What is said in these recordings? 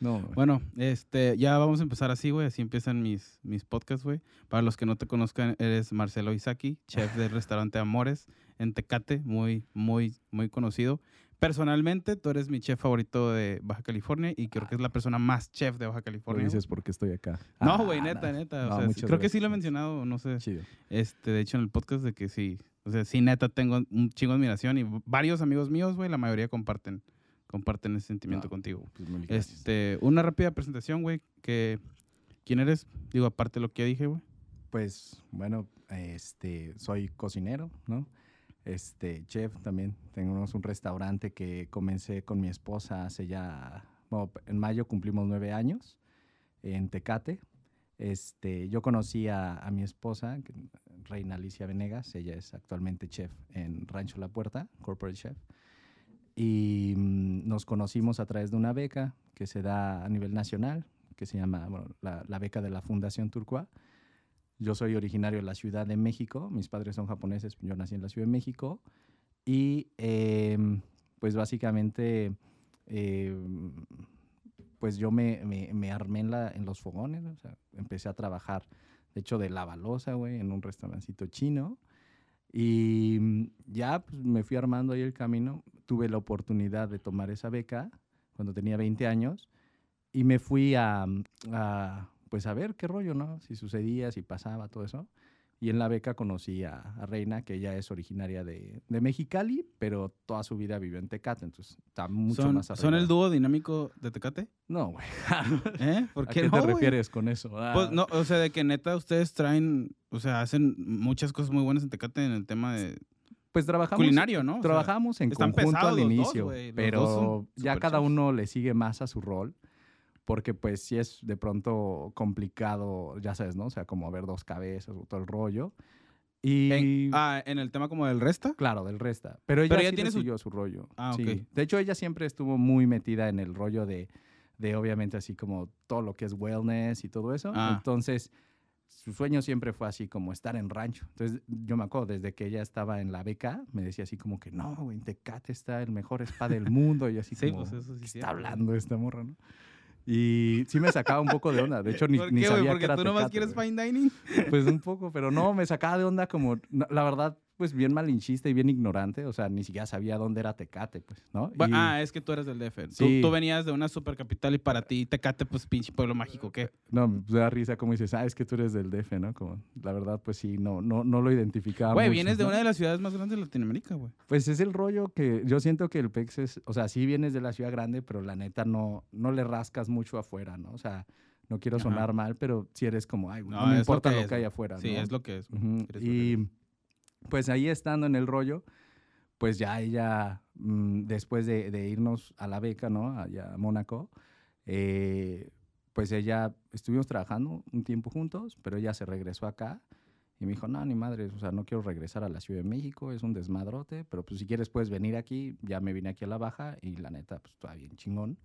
No, güey. Bueno, este, ya vamos a empezar así, güey. Así empiezan mis, mis podcasts, güey. Para los que no te conozcan, eres Marcelo Isaki, chef del restaurante Amores en Tecate, muy, muy, muy conocido. Personalmente, tú eres mi chef favorito de Baja California y creo que es la persona más chef de Baja Lo California. dices porque estoy acá. No, Ah, güey, neta, no. neta. o sea, creo que sí lo he mencionado, no sé. Chido. Este, de hecho, en el podcast de que sí. O sea, sí, neta, tengo un chingo de admiración y varios amigos míos, güey, la mayoría comparten, comparten ese sentimiento No, contigo. Pues. Este, una rápida presentación, güey, que ¿quién eres? Digo, aparte de lo que ya dije, güey. Pues bueno, este, soy cocinero, ¿no? Este, chef también. Tenemos un restaurante que comencé con mi esposa hace ya, bueno, en mayo cumplimos nueve años en Tecate. Este, yo conocí a, a mi esposa, Reina Alicia Venegas. Ella es actualmente chef en Rancho La Puerta, corporate chef. Y mm, nos conocimos a través de una beca que se da a nivel nacional, que se llama bueno, la, la beca de la Fundación Turcoa. Yo soy originario de la Ciudad de México, mis padres son japoneses, yo nací en la Ciudad de México y em, pues básicamente em, pues yo me, me- me armé en, la, en los fogones, o sea, empecé a trabajar, de hecho de la balosa, güey, en un restaurancito chino y mm, ya pues, me fui armando ahí el camino, tuve la oportunidad de tomar esa beca cuando tenía 20 años y me fui a, a, pues a ver qué rollo, ¿no? Si sucedía, si pasaba, todo eso. Y en la beca conocí a, a Reina, que ella es originaria de, de Mexicali, pero toda su vida vivió en Tecate, entonces está mucho ¿Son, más ¿Son arraigada. el dúo dinámico de Tecate? No, güey. ¿Eh? ¿Por ¿A qué, qué no, te refieres con eso? Pues Ah, no, o sea, de que neta ustedes traen, o sea, hacen muchas cosas muy buenas en Tecate en el tema de pues trabajamos, culinario, ¿no? O sea, trabajamos en conjunto al dos, inicio, pero son ya cada uno le sigue más a su rol, porque pues sí es de pronto complicado, ya sabes, ¿no? O sea, como ver dos cabezas o todo el rollo. Y en, ah, en el tema como del resta. claro, del resta. Pero ella Pero ella sí tiene su- rollo. Ah, sí. ok. De hecho, ella siempre estuvo muy metida en el rollo de, de obviamente así como todo lo que es wellness y todo eso. Ah. Entonces, su sueño siempre fue así como estar en rancho. Entonces, yo me acuerdo, desde que ella estaba en la beca, me decía así como que, no, güey, Tecate está el mejor spa del mundo. Y así Sí, como, pues eso sí ¿qué es está hablando esta morra, no? Y sí me sacaba un poco de onda. De hecho, ni, ¿Por ni qué, güey? sabía Porque que era tú nomás Tecate, quieres fine dining. Pues un poco, pero no, me sacaba de onda como, la verdad, pues bien malinchista y bien ignorante. O sea, ni siquiera sabía dónde era Tecate, pues, ¿no? Y- Ah, es que tú eres del DF. Tú, Sí. tú venías de una supercapital y para ti Tecate, pues pinche pueblo mágico, ¿qué? No, me da risa como dices, ah, es que tú eres del DF, ¿no? Como, la verdad, pues sí, no, no, no lo identificaba Güey, mucho, vienes de ¿no? una de las ciudades más grandes de Latinoamérica, güey. Pues es el rollo que yo siento que el PEX es, o sea, sí vienes de la ciudad grande, pero la neta no, no le rascas mucho afuera, ¿no? O sea, no quiero Ajá. sonar mal, pero si eres como, ay, güey, no, No, me lo importa que lo que hay afuera, Sí, ¿no? es lo que es. lo que Y. pues ahí estando en el rollo, pues ya ella, mm, después de, irnos a la beca, ¿no? Allá a Mónaco, eh, pues ella, estuvimos trabajando un tiempo juntos, pero ella se regresó acá y me dijo, no, ni madre, o sea, no quiero regresar a la Ciudad de México, es un desmadrote, pero pues si quieres puedes venir aquí, ya me vine aquí a la baja y la neta, pues está bien chingón.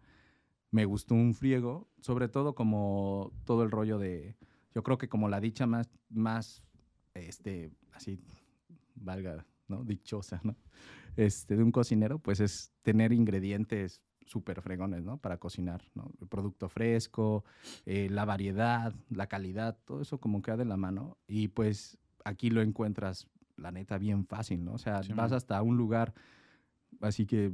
Me gustó un friego, sobre todo como todo el rollo de, yo creo que como la dicha más, más, este, así, valga, ¿no? Dichosa, ¿no? Este, de un cocinero, pues es tener ingredientes súper fregones, ¿no? Para cocinar, ¿no? El producto fresco, eh, la variedad, la calidad, todo eso como queda de la mano. Y pues aquí lo encuentras, la neta, bien fácil, ¿no? O sea, Sí, vas man. hasta un lugar, así que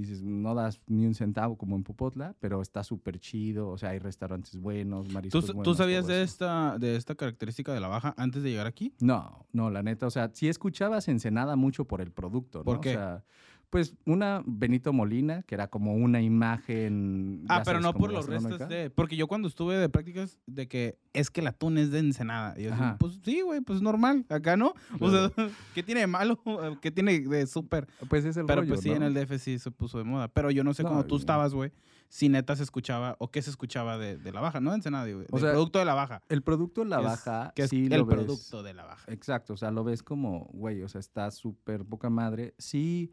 dices, no das ni un centavo como en Popotla, pero está súper chido, o sea, hay restaurantes buenos, ¿Tú, mariscos tú buenos, sabías de esta, de esta característica de la baja antes de llegar aquí? No, no, la neta, o sea, sí escuchabas Ensenada mucho por el producto, ¿no? ¿Por qué? O sea, pues una Benito Molina, que era como una imagen. Ah, pero sabes, no por los restos de... Porque yo cuando estuve de prácticas de que es que el atún es de Ensenada. Y yo Ajá. pues sí, güey, pues normal. Acá no. O sea, ¿qué tiene de malo? ¿Qué tiene de súper? Pues es el Pero rollo, pues sí, ¿no? en el DF sí se puso de moda. Pero yo no sé No, cómo tú estabas, güey, si neta se escuchaba o qué se escuchaba de, de la baja, ¿no? De Ensenada, güey. O sea, producto de la baja. El producto en la baja, Que es sí el lo ves- producto de la baja. Exacto, o sea, lo ves como, güey, o sea, está súper poca madre. Sí,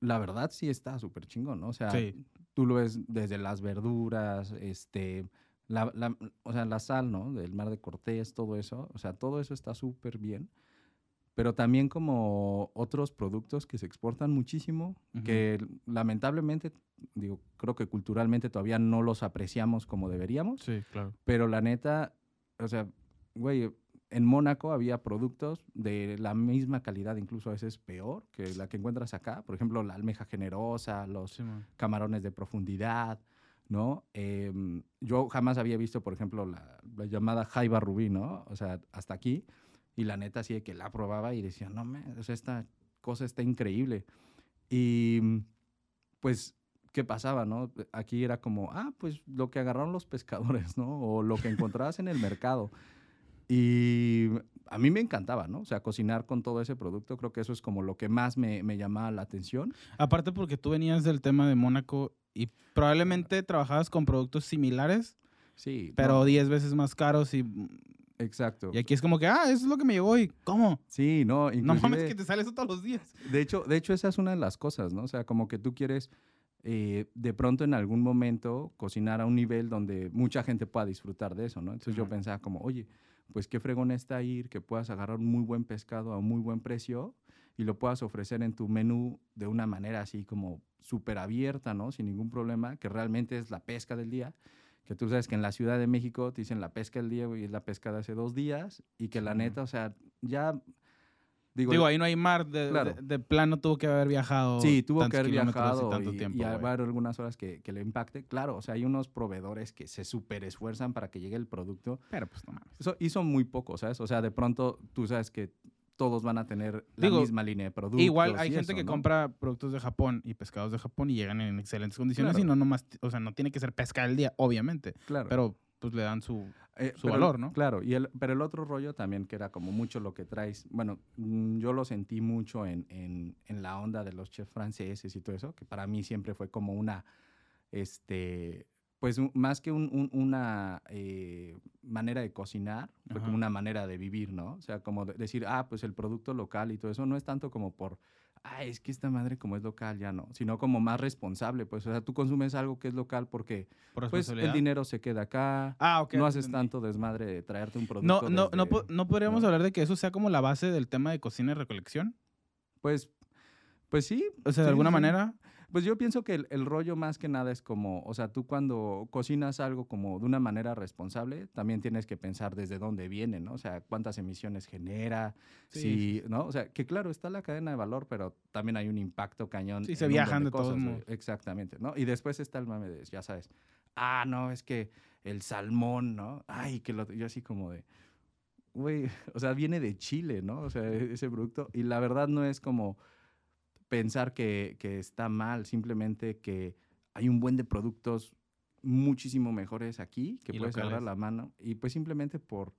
la verdad sí está súper chingón, ¿no? O sea, Sí. tú lo ves desde las verduras, este, la, la- o sea, la sal, ¿no? Del mar de Cortés, todo eso, o sea, todo eso está súper bien. pero también como otros productos que se exportan muchísimo, Ujú. que lamentablemente, digo, creo que culturalmente todavía no los apreciamos como deberíamos, Sí, claro. pero la neta, o sea, güey, en Mónaco había productos de la misma calidad, incluso a veces peor que la que encuentras acá. Por ejemplo, la almeja generosa, los Sí, camarones de profundidad, ¿no? Em, yo jamás había visto, por ejemplo, la, la llamada jaiba rubí, ¿no? O sea, hasta aquí. Y la neta, así de que la probaba y decía, no, me, o sea, esta cosa está increíble. Y mm, pues, ¿qué pasaba, no? Aquí era como, ah, pues lo que agarraron los pescadores, ¿no? O lo que encontrabas en el mercado. Y a mí me encantaba, ¿no? O sea, cocinar con todo ese producto, creo que eso es como lo que más me, me llamaba la atención. Aparte porque tú venías del tema de Mónaco y probablemente trabajabas con productos similares, Sí. pero no, 10 veces más caros y, exacto. y aquí es como que, ah, eso es lo que me llegó y ¿cómo? Sí, no, No mames que te sale eso todos los días. De hecho, de hecho, esa es una de las cosas, ¿no? O sea, como que tú quieres eh, de pronto en algún momento cocinar a un nivel donde mucha gente pueda disfrutar de eso, ¿no? Entonces yo pensaba como, oye, pues qué fregón está ir, que puedas agarrar un muy buen pescado a un muy buen precio y lo puedas ofrecer en tu menú de una manera así como súper abierta, ¿no? Sin ningún problema, que realmente es la pesca del día. Que tú sabes que en la Ciudad de México te dicen la pesca del día, güey, es la pesca de hace dos días y que la neta, o sea, ya... Digo, Digo, ahí no hay mar, de, Claro. de- de plano tuvo que haber viajado. Sí, tuvo que haber viajado y tanto y, tiempo. y haber algunas horas que, que le impacte. Claro, o sea, hay unos proveedores que se súper esfuerzan para que llegue el producto. Pero pues no mames. Eso, y son muy pocos, ¿sabes? O sea, de pronto tú sabes que todos van a tener la Digo, misma línea de productos. Igual hay gente eso, que ¿no? compra productos de Japón y pescados de Japón y llegan en excelentes condiciones Claro. y no nomás, o sea, no tiene que ser pesca del día, obviamente, Claro. pero pues le dan su... Eh, su pero valor, ¿no? Claro, y el, pero el otro rollo también que era como mucho lo que traes, bueno, mm, yo lo sentí mucho en, en, en la onda de los chefs franceses y todo eso, que para mí siempre fue como una, este, pues un- más que un- un- una eh, manera de cocinar, fue Ajá. como una manera de vivir, ¿no? O sea, como de- decir, ah, pues el producto local y todo eso, no es tanto como por, ah, es que esta madre como es local ya no, sino como más responsable, pues, o sea, tú consumes algo que es local porque, Por pues, el dinero se queda acá, Ah, ok. no haces tanto desmadre de traerte un producto. No, no, no, desde- no podríamos ¿no? hablar de que eso sea como la base del tema de cocina y recolección. Pues, pues sí. O sea, de sí, alguna sí. manera. Pues yo pienso que el, el rollo más que nada es como, o sea, tú cuando cocinas algo como de una manera responsable, también tienes que pensar desde dónde viene, ¿no? O sea, cuántas emisiones genera, Sí, si, ¿no? O sea, que claro, está la cadena de valor, pero también hay un impacto cañón. Sí, se viajan de cosas, modos. Exactamente, ¿no? Y después está el mame de, ya sabes, ah, no, es que el salmón, ¿no? Ay, que lo, yo así como de, güey, o sea, viene de Chile, ¿no? O sea, e- ese producto. Y la verdad no es como pensar que, que está mal, simplemente que hay un buen de productos muchísimo mejores aquí que puedes agarrar la mano. Y pues simplemente por,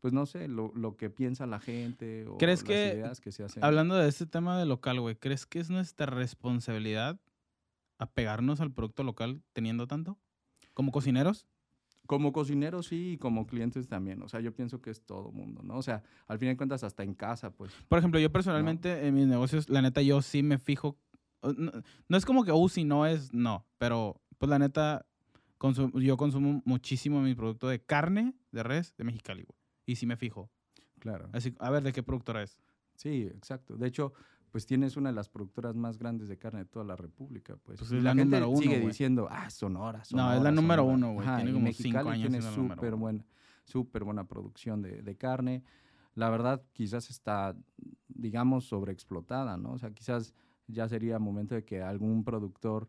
pues no sé, lo, lo que piensa la gente o ¿Crees las que- ideas que se hacen. Hablando de este tema de local, güey, ¿crees que es nuestra responsabilidad apegarnos al producto local teniendo tanto? ¿Como cocineros? Como cocineros sí y como clientes también. O sea, yo pienso que es todo mundo, ¿no? O sea, al fin de cuentas hasta en casa, pues. Por ejemplo, yo personalmente en mis negocios, la neta, yo sí me fijo. No, no es como que, uh, si no es, no. Pero, pues la neta, yo consumo muchísimo mi producto de carne de res de Mexicali, güey. Y sí me fijo. Claro. Así, a ver, ¿de qué productora es? Sí, exacto. De hecho, pues tienes una de las productoras más grandes de carne de toda la República, pues. Pues es la número uno, sigue diciendo, ah, Sonora, No, Sonora. es la número Sonora". uno, güey. Tiene como Mexicali cinco años tiene la súper buena, súper buena producción de, de carne. La verdad, quizás está, digamos, sobreexplotada, ¿no? O sea, quizás ya sería momento de que algún productor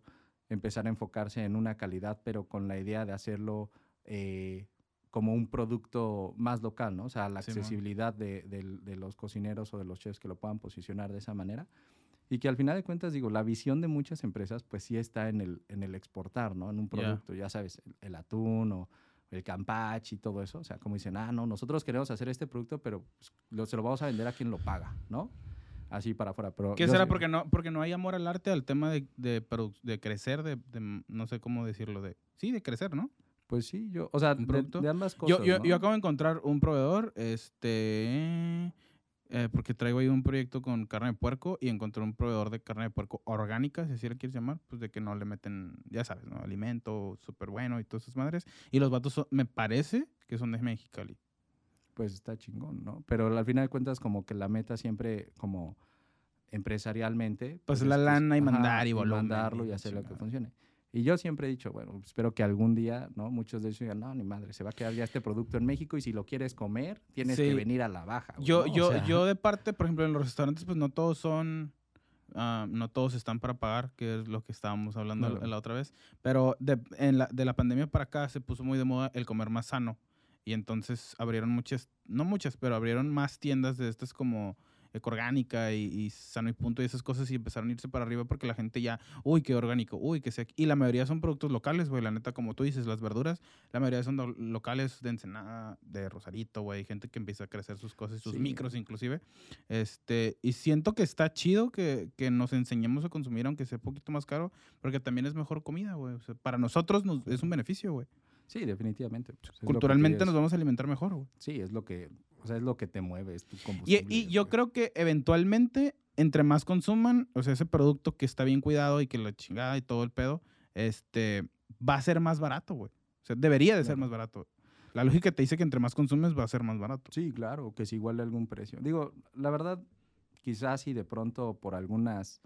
empezara a enfocarse en una calidad, pero con la idea de hacerlo eh, como un producto más local, ¿no? O sea, la Simón. accesibilidad de, del- de los cocineros o de los chefs que lo puedan posicionar de esa manera. Y que al final de cuentas, digo, la visión de muchas empresas, pues sí está en el, en el exportar, ¿no? En un producto, ya sabes, el, el atún o el campache y todo eso. O sea, como dicen, ah, no, nosotros queremos hacer este producto, pero pues, lo, se lo vamos a vender a quien lo paga, ¿no? Así para afuera. Pero ¿Qué será? sé- Porque no, porque no hay amor al arte, al tema de, de, de crecer, de, de- no sé cómo decirlo, de sí, de crecer, ¿no? Pues sí, yo, o sea, ¿Un de, de ambas cosas. Yo, yo, ¿no? yo acabo de encontrar un proveedor, este, eh, porque traigo ahí un proyecto con carne de puerco y encontré un proveedor de carne de puerco orgánica, si así le quieres llamar, pues de que no le meten, ya sabes, ¿no? Alimento súper bueno y todas esas madres. Y los vatos son- me parece que son de Mexicali. pues está chingón, ¿no? Pero al final de cuentas como que la meta siempre como empresarialmente. Pues la es- lana y ajá, mandar y volumen mandarlo y y la hacer lo que funcione. Y yo siempre he dicho, bueno, espero que algún día, ¿no? Muchos de ellos digan, no, ni madre, se va a quedar ya este producto en México y si lo quieres comer, tienes Sí. que venir a la baja. güey, Yo, ¿no? O yo, sea, yo de parte, por ejemplo, en los restaurantes, pues no todos son, ah, no todos están para pagar, que es lo que estábamos hablando la, la otra vez. Pero de, en la, de la pandemia para acá se puso muy de moda el comer más sano. Y entonces abrieron muchas, no muchas, pero abrieron más tiendas de estas como ecoorgánica y, y sano y punto y esas cosas y empezaron a irse para arriba porque la gente ya, uy, qué orgánico, uy, qué sé. Y la mayoría son productos locales, güey, la neta, como tú dices, las verduras, la mayoría son locales de Ensenada, de Rosarito, güey, gente que empieza a crecer sus cosas, sus Sí. micros inclusive. Este, y siento que está chido que, que nos enseñemos a consumir aunque sea un poquito más caro, porque también es mejor comida, güey. O sea, para nosotros nos, es un beneficio, güey. Sí, definitivamente. pues, que Culturalmente nos vamos a alimentar mejor, güey. Sí, es lo que, o sea, es lo que te mueve, es tu combustible. y yo güey. creo que eventualmente, entre más consuman, o sea, ese producto que está bien cuidado y que la chingada y todo el pedo, este, va a ser más barato, güey. O sea, debería de ser Claro. más barato. La lógica te dice que entre más consumes va a ser más barato. Sí, claro, que es igual de algún precio. Digo, la verdad, quizás si de pronto por algunas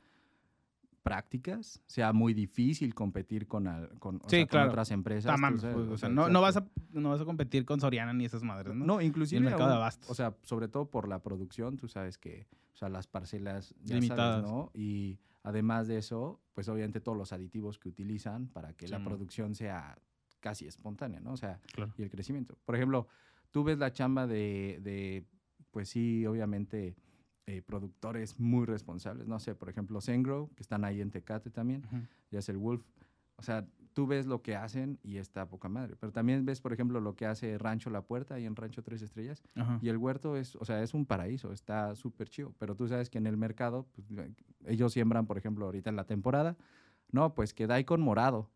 prácticas sea muy difícil competir con, al- con, o Sí, sea, con claro. otras empresas. Mames, sabes, pues, o sea, no, no, vas a, no vas a competir con Soriana ni esas madres, ¿no? No, inclusive mercado de aún, abastos. O sea, sobre todo por la producción, tú sabes que, o sea, las parcelas ya Limitadas. sabes, ¿no? Y además de eso, pues obviamente todos los aditivos que utilizan para que la producción sea casi espontánea, ¿no? O sea, Claro. y el crecimiento. Por ejemplo, tú ves la chamba de, de pues sí, obviamente, eh, productores muy responsables. No sé, por ejemplo, Sengro, que están ahí en Tecate también, Ujú. ya es el Wolf. O sea, tú ves lo que hacen y está poca madre. Pero también ves, por ejemplo, lo que hace Rancho La Puerta y en Rancho Tres Estrellas. Ajá. Y el huerto es, o sea, es un paraíso, está súper chido. Pero tú sabes que en el mercado, pues, ellos siembran, por ejemplo, ahorita en la temporada, no, pues que daikon morado.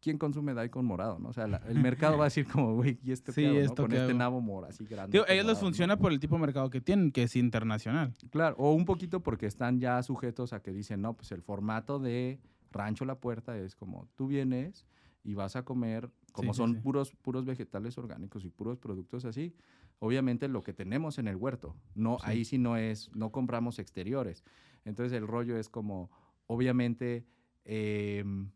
¿Quién consume daikon morado? No? O sea, la- el mercado va a decir como, güey, ¿y esto Sí, qué hago, no? ¿esto Con qué este hago? nabo mora así grande. A ellos les funciona por el tipo de mercado que tienen, que es internacional. Claro, o un poquito porque están ya sujetos a que dicen, no, pues el formato de Rancho La Puerta es como tú vienes y vas a comer, como Sí, son sí. puros puros vegetales orgánicos y puros productos así, obviamente lo que tenemos en el huerto, no ahí sí no es, no compramos exteriores. Entonces el rollo es como, obviamente, em,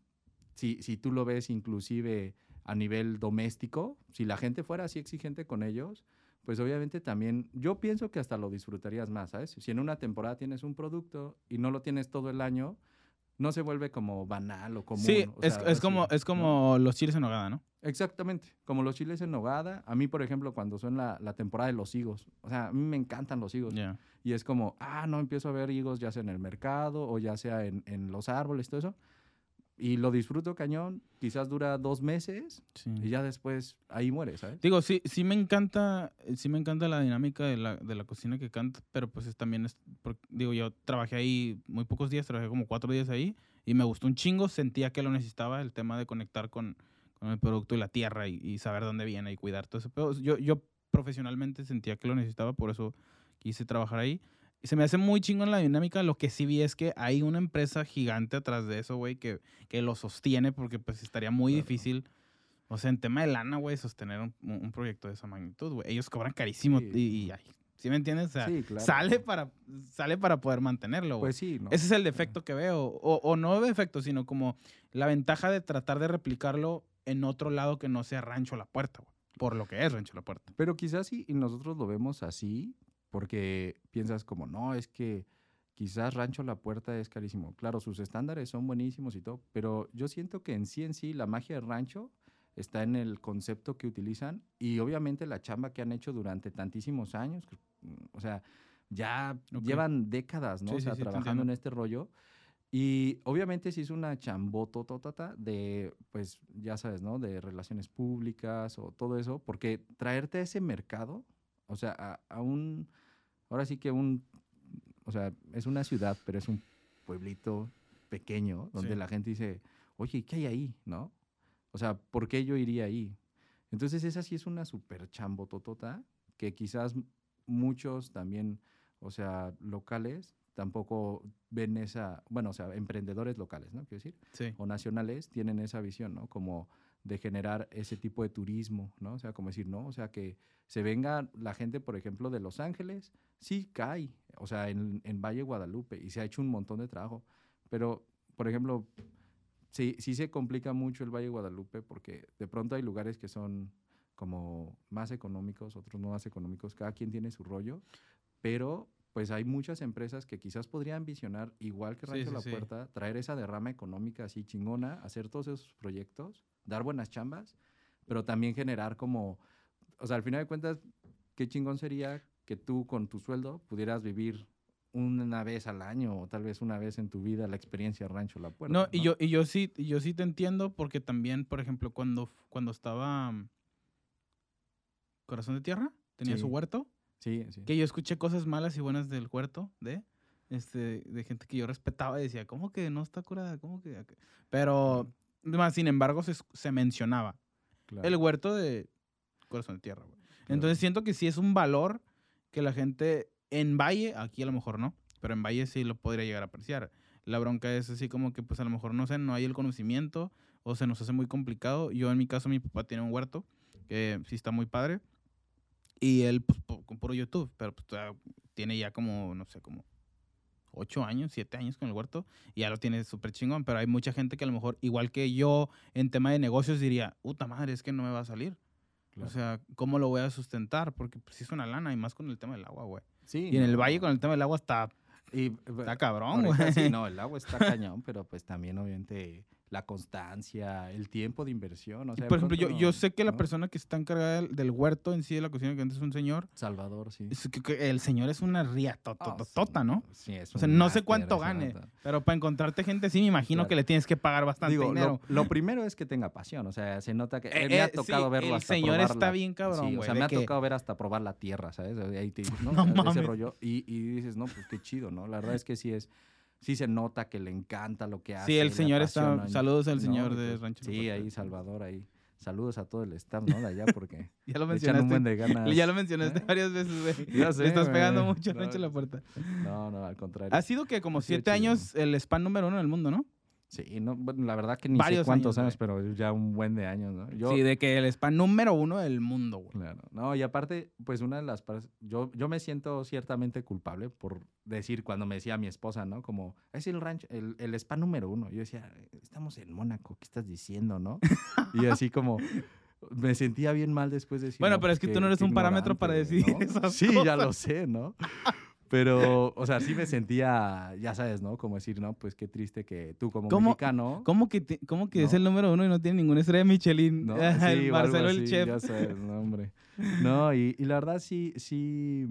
si, si tú lo ves inclusive a nivel doméstico, si la gente fuera así exigente con ellos, pues obviamente también, yo pienso que hasta lo disfrutarías más, ¿sabes? Si en una temporada tienes un producto y no lo tienes todo el año, no se vuelve como banal o común. sí, o es, sea, es así, como, es ¿no? como los chiles en nogada, ¿no? Exactamente, como los chiles en nogada. A mí, por ejemplo, cuando son la, la temporada de los higos, o sea, a mí me encantan los higos. Y es como, ah, no, empiezo a ver higos ya sea en el mercado o ya sea en, en los árboles, todo eso. Y lo disfruto cañón, quizás dura dos meses Sí. y ya después ahí muere, ¿sabes? Digo, sí, sí me encanta, sí me encanta la dinámica de la, de la cocina que canta, pero pues es, también es, digo, yo trabajé ahí muy pocos días, trabajé como cuatro días ahí y me gustó un chingo, sentía que lo necesitaba, el tema de conectar con, con el producto y la tierra y, y saber dónde viene y cuidar todo eso. Pero yo, yo profesionalmente sentía que lo necesitaba, por eso quise trabajar ahí. Y se me hace muy chingón la dinámica. Lo que sí vi es que hay una empresa gigante atrás de eso, güey, que, que lo sostiene porque pues estaría muy Claro. difícil. O sea, en tema de lana, güey, sostener un, proyecto de esa magnitud, güey. Ellos cobran carísimo Sí. y, y ay, ¿sí me entiendes? O sea, Sí, claro. sale, para, sale para poder mantenerlo, güey. Pues sí, ¿no? Ese es el defecto que veo. O, o no defecto, sino como la ventaja de tratar de replicarlo en otro lado que no sea Rancho La Puerta, güey. Por lo que es Rancho La Puerta. Pero quizás sí, y nosotros lo vemos así, porque piensas como, no, es que quizás Rancho La Puerta es carísimo. Claro, sus estándares son buenísimos y todo, pero yo siento que en sí en sí la magia del rancho está en el concepto que utilizan y obviamente la chamba que han hecho durante tantísimos años. mm, O sea, ya Ok. llevan décadas, ¿no? Sí, o sea, sí, trabajando en este rollo. Y obviamente sí es una chambototota de, pues, ya sabes, ¿no? De relaciones públicas o todo eso, porque traerte a ese mercado, o sea, a, a un, ahora sí que un, o sea, es una ciudad, pero es un pueblito pequeño donde Sí. la gente dice, oye, ¿qué hay ahí? ¿No? O sea, ¿por qué yo iría ahí? Entonces esa sí es una super chambototota que quizás muchos también, o sea, locales, tampoco ven esa, bueno, o sea, emprendedores locales, ¿no? Quiero decir, Sí. o nacionales tienen esa visión, ¿no? Como de generar ese tipo de turismo, ¿no? O sea, como decir, no, o sea, que se venga la gente, por ejemplo, de Los Ángeles, sí cae, o sea, en, en Valle Guadalupe, y se ha hecho un montón de trabajo, pero, por ejemplo, sí, sí se complica mucho el Valle Guadalupe porque de pronto hay lugares que son como más económicos, otros no más económicos, cada quien tiene su rollo, pero pues hay muchas empresas que quizás podrían visionar, igual que Rancho sí, La sí. Puerta, traer esa derrama económica así chingona, hacer todos esos proyectos, dar buenas chambas, pero también generar como, o sea, al final de cuentas, qué chingón sería que tú con tu sueldo pudieras vivir una vez al año o tal vez una vez en tu vida la experiencia Rancho La Puerta. No, y yo, y yo sí, yo sí te entiendo porque también, por ejemplo, cuando, cuando estaba mm, Corazón de Tierra, tenía su huerto, Sí, sí. que yo escuché cosas malas y buenas del huerto, de, este, de gente que yo respetaba y decía, ¿cómo que no está curada? ¿Cómo que? ac-?" Pero, más sin embargo, se, se mencionaba claro, el huerto de Corazón de Tierra. güey. claro. Entonces siento que sí es un valor que la gente en Valle, aquí a lo mejor no, pero en Valle sí lo podría llegar a apreciar. La bronca es así como que pues a lo mejor no sé, no hay el conocimiento o se nos hace muy complicado. Yo en mi caso mi papá tiene un huerto que sí está muy padre y él pues po- con puro YouTube, pero pues tiene ya como, no sé, como ocho años, siete años con el huerto y ya lo tiene súper chingón, pero hay mucha gente que a lo mejor, igual que yo en tema de negocios, diría, puta madre, es que no me va a salir. Claro. O sea, ¿cómo lo voy a sustentar? Porque pues, sí es una lana y más con el tema del agua, güey. Sí, Y en el valle con el tema del agua está, y, está cabrón, ahorita güey. sí, no, el agua está cañón, pero pues también obviamente la constancia, el tiempo de inversión. O sea, por ejemplo, yo, yo sé que la persona que está encargada del, del huerto en sí de la cocina, que antes es un señor, Salvador, sí. es que- que el señor es una ría Ah, tota, sí, ¿no? Sí, es O sea, no sé cuánto gane, pero para encontrarte gente así me imagino Claro. que le tienes que pagar bastante Digo, dinero. lo, lo primero es que tenga pasión, o sea, se nota que Eh, me ha eh, tocado sí, verlo el hasta señor probar está la- bien cabrón, Sí, o sea, me ha tocado ver hasta probar la tierra, ¿sabes? Ahí te ¿no? Ese mames. rollo. Y, y dices, no, pues qué chido, ¿no? La verdad es que sí es, sí se nota que le encanta lo que hace. Sí, el señor está, saludos al ¿no? señor de pues, Rancho Sí, ahí Salvador, ahí. Saludos a todo el staff, ¿no? De allá, porque Ya lo un mencionaste. buen de ganas. Ya lo mencionaste ¿eh? varias veces, güey. Ya sé, estás pegando mucho No, Rancho La Puerta. No, no, al contrario. Ha sido que como Ha siete años el spam número uno en el mundo, ¿no? Sí, no, bueno, la verdad que ni Varios sé cuántos años, años, pero ya un buen de años, ¿no? Yo, Sí, de que el spam número uno del mundo, güey. Claro. No, y aparte, pues una de las partes, yo, yo me siento ciertamente culpable por decir cuando me decía mi esposa, ¿no? Como, es el rancho, el, el spa número uno. Yo decía, estamos en Mónaco, ¿qué estás diciendo, no? y así como, me sentía bien mal después de decir. Bueno, "No, pero es que tú no eres un parámetro para decidir ¿no?". esas Sí, ya lo sé, ¿no? Pero, o sea, sí me sentía, ya sabes, ¿no? Como decir, no, pues qué triste que tú como ¿Cómo- mexicano... ¿Cómo que, te- cómo que es el número uno y no tiene ninguna estrella de Michelin? No, Ajá, sí, el el chef. Ya sabes, no, hombre. No, y, y la verdad sí, sí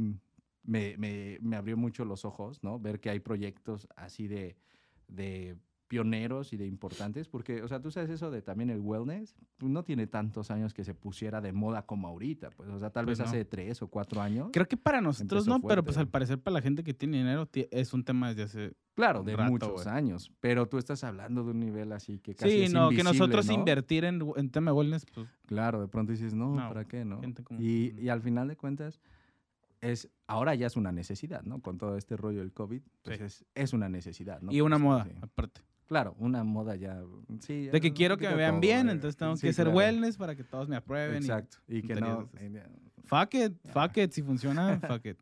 me, me, me abrió mucho los ojos, ¿no? Ver que hay proyectos así de, de pioneros y de importantes, porque, o sea, tú sabes eso de también el wellness, pues no tiene tantos años que se pusiera de moda como ahorita, pues, o sea, tal Pues vez no. hace tres o cuatro años. Creo que para nosotros no, pero pues al parecer para la gente que tiene dinero es un tema desde hace... Claro, de rato, muchos años, pero tú estás hablando de un nivel así que casi Sí, es no, que nosotros ¿no? invertir en, en tema de wellness, pues Claro, de pronto dices, no, No, ¿para qué, no? como- Y, y al final de cuentas, es, ahora ya es una necesidad, ¿no? Con todo este rollo del COVID, pues Sí. es, es una necesidad, ¿no? y una moda, sí. aparte. Claro, una moda ya, sí. De que quiero que me vean todo, bien, güey. entonces tengo Sí, que ser claro. wellness para que todos me aprueben. y- Exacto, y, que no, eh, Fuck it, fuck it, si funciona, fuck it.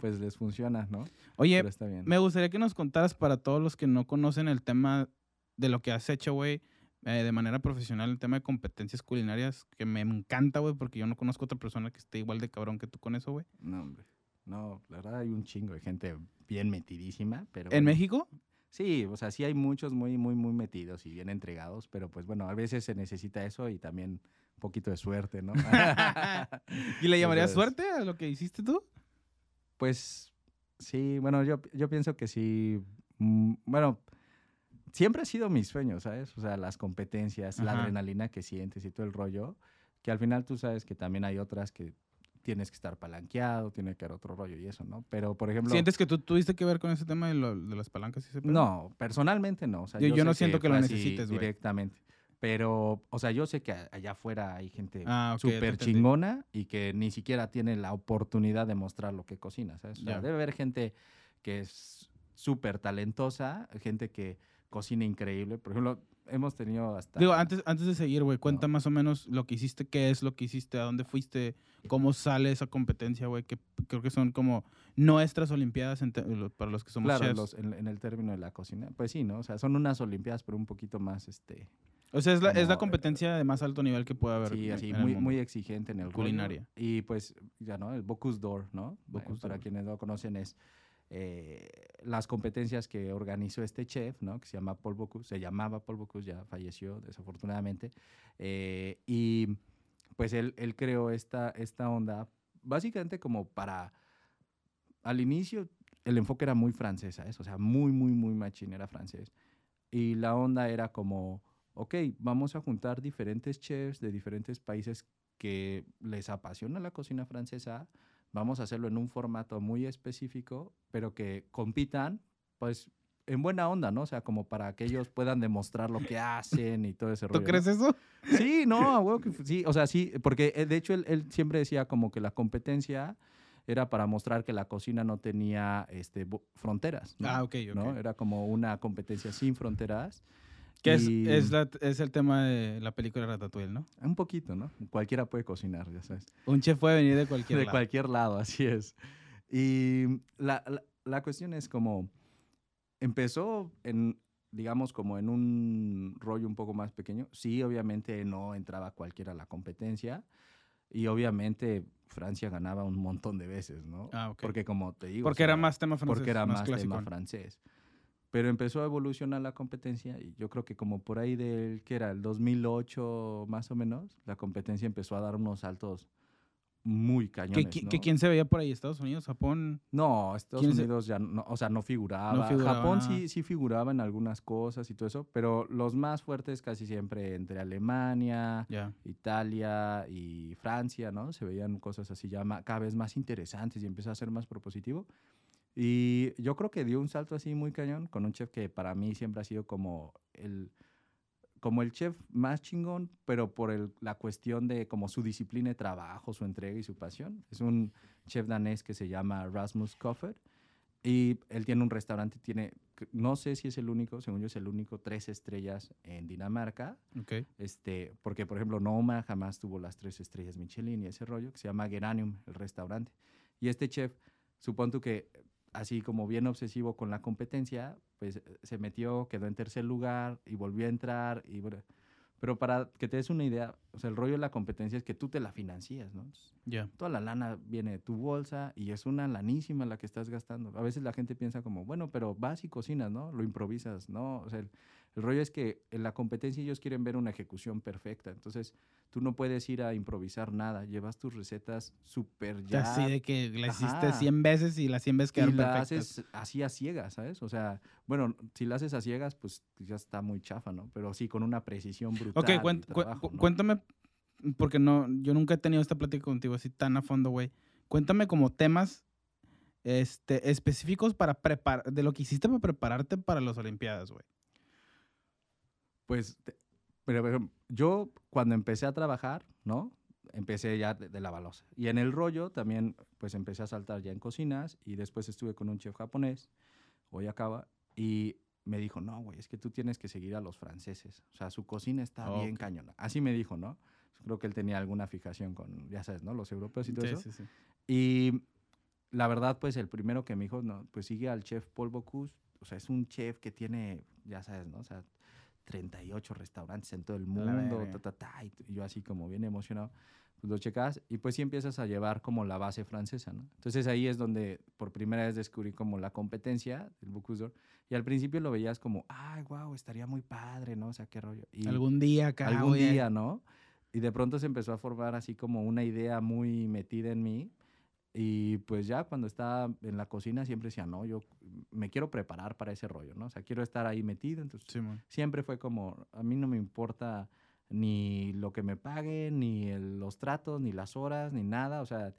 pues les funciona, ¿no? Oye, Pero está bien. me gustaría que nos contaras para todos los que no conocen el tema de lo que has hecho, güey, eh, de manera profesional, el tema de competencias culinarias, que me encanta, güey, porque yo no conozco otra persona que esté igual de cabrón que tú con eso, güey. No, hombre. No, la verdad hay un chingo de gente bien metidísima, pero... ¿En bueno, México? Sí, o sea, sí hay muchos muy, muy, muy metidos y bien entregados, pero pues bueno, a veces se necesita eso y también un poquito de suerte, ¿no? ¿Y le llamarías suerte a lo que hiciste tú? Pues sí, bueno, yo, yo pienso que sí. mm, Bueno, siempre ha sido mi sueño, ¿sabes? O sea, las competencias, la adrenalina que sientes y todo el rollo, que al final tú sabes que también hay otras que tienes que estar palanqueado, tiene que haber otro rollo y eso, ¿no? Pero, por ejemplo... ¿Sientes que tú tuviste que ver con ese tema de, lo- de las palancas y ese? No, personalmente no. O sea, Yo- yo no siento que lo necesites, güey. Directamente. Pero, o sea, yo sé que allá afuera hay gente Ah, súper chingona y que ni siquiera tiene la oportunidad de mostrar lo que cocina, ¿sabes? O sea, debe haber gente que es súper talentosa, gente que cocina increíble. Por ejemplo, hemos tenido hasta... Digo, antes, antes de seguir, güey, cuenta más o menos lo que hiciste, qué es lo que hiciste, a dónde fuiste, cómo sale esa competencia, güey, que creo que son como nuestras olimpiadas en para los que somos Claro, chefs. los- en, en el término de la cocina. Pues sí, ¿no? O sea, son unas olimpiadas, pero un poquito más, este... O sea, es la, es la competencia de más alto nivel que puede haber. Sí, así, muy, muy exigente en el rollo. Culinaria. Y pues, ya, ¿no? El Bocuse d'Or, ¿no? Bocuse Para quienes no lo conocen, es eh, las competencias que organizó este chef, ¿no? Que se llama Paul Bocuse, se llamaba Paul Bocuse, ya falleció desafortunadamente. Eh, y pues él, él creó esta, esta onda, básicamente como para, al inicio, el enfoque era muy francés, ¿sabes? O sea, muy, muy, muy machín, era francés. Y la onda era como, ok, vamos a juntar diferentes chefs de diferentes países que les apasiona la cocina francesa, vamos a hacerlo en un formato muy específico, pero que compitan, pues, en buena onda, ¿no? O sea, como para que ellos puedan demostrar lo que hacen y todo ese rollo. ¿Tú crees eso? Sí, no, f- sí, o sea, sí, porque eh, de hecho él, él siempre decía como que la competencia era para mostrar que la cocina no tenía este, fronteras, ¿no? Ah, ok, ok. ¿no? Era como una competencia sin fronteras. Que es, es, la- es el tema de la película Ratatouille, ¿no? Un poquito, ¿no? Cualquiera puede cocinar, ya sabes. Un chef puede venir de cualquier de lado. cualquier lado, así es. Y la, la, la cuestión es como, empezó en, digamos, como en un rollo un poco más pequeño. Sí, obviamente no entraba cualquiera a la competencia y obviamente Francia ganaba un montón de veces, ¿no? Ah, ok. Porque como te digo... o Porque era sea, más tema francés. porque era más, clásico. tema francés. Pero empezó a evolucionar la competencia y yo creo que como por ahí del, que era? El 2008 más o menos, la competencia empezó a dar unos saltos muy cañones, ¿Que, ¿no? quién se veía por ahí? ¿Estados Unidos? ¿Japón? No, Estados ¿Quién se- Unidos ya no, o sea, no figuraba. figuraba, Japón sí, sí figuraba en algunas cosas y todo eso, pero los más fuertes casi siempre entre Alemania, Ya. Italia y Francia, ¿no? Se veían cosas así ya cada vez más interesantes y empezó a ser más propositivo. Y yo creo que dio un salto así muy cañón con un chef que para mí siempre ha sido como el, como el chef más chingón, pero por el- la cuestión de como su disciplina de trabajo, su entrega y su pasión. Es un chef danés que se llama Rasmus Koffer y él tiene un restaurante, tiene, no sé si es el único, según yo es el único, tres estrellas en Dinamarca. Este, porque, por ejemplo, Noma jamás tuvo las tres estrellas Michelin y ese rollo, que se llama Geranium, el restaurante. Y este chef, supongo que, así como bien obsesivo con la competencia, pues eh, se metió, quedó en tercer lugar y volvió a entrar. Y, bueno, pero para que te des una idea, o sea, el rollo de la competencia es que tú te la financias, ¿no? Ya. Toda la lana viene de tu bolsa y es una lanísima la que estás gastando. A veces la gente piensa como, bueno, pero vas y cocinas, ¿no? Lo improvisas, ¿no? O sea, el, rollo es que en la competencia ellos quieren ver una ejecución perfecta. Entonces, tú no puedes ir a improvisar nada. Llevas tus recetas súper ya. Así de que la hiciste Ajá. 100 veces y las 100 veces y quedaron la perfectas. haces así a ciegas, ¿sabes? O sea, bueno, si la haces a ciegas, pues ya está muy chafa, ¿no? Pero sí, con una precisión brutal. Ok, y cuent- cu- trabajo, cu- ¿no? cuéntame, porque no, yo nunca he tenido esta plática contigo así tan a fondo, güey. Cuéntame como temas este, específicos para preparar, de lo que hiciste para prepararte para las Olimpiadas, güey. Pues, te- pero, yo cuando empecé a trabajar, ¿no? Empecé ya de, de la balosa. Y en el rollo también, pues empecé a saltar ya en cocinas y después estuve con un chef japonés, Oyakawa, y me dijo, no, güey, es que tú tienes que seguir a los franceses. O sea, su cocina está bien Ok. cañona. Así me dijo, ¿no? Creo que él tenía alguna fijación con, ya sabes, ¿no? Los europeos y todo Sí, eso. sí, sí. Y la verdad, pues el primero que me dijo, no, pues sigue al chef Paul Bocuse. O sea, es un chef que tiene, ya sabes, ¿no? O sea, 38 restaurantes en todo el mundo, ta, ta, ta, y yo así como bien emocionado. Pues lo checas y pues sí empiezas a llevar como la base francesa, ¿no? Entonces ahí es donde por primera vez descubrí como la competencia del Bocuse d'Or. Y al principio lo veías como, ay, wow, estaría muy padre, ¿no? O sea, qué rollo. Y, Algún día acá, algún día, ¿no? Y de pronto se empezó a formar así como una idea muy metida en mí. Y pues ya cuando estaba en la cocina siempre decía, no, yo me quiero preparar para ese rollo, ¿no? O sea, quiero estar ahí metido. Entonces Sí, siempre fue como, a mí no me importa ni lo que me paguen, ni el- los tratos, ni las horas, ni nada. O sea,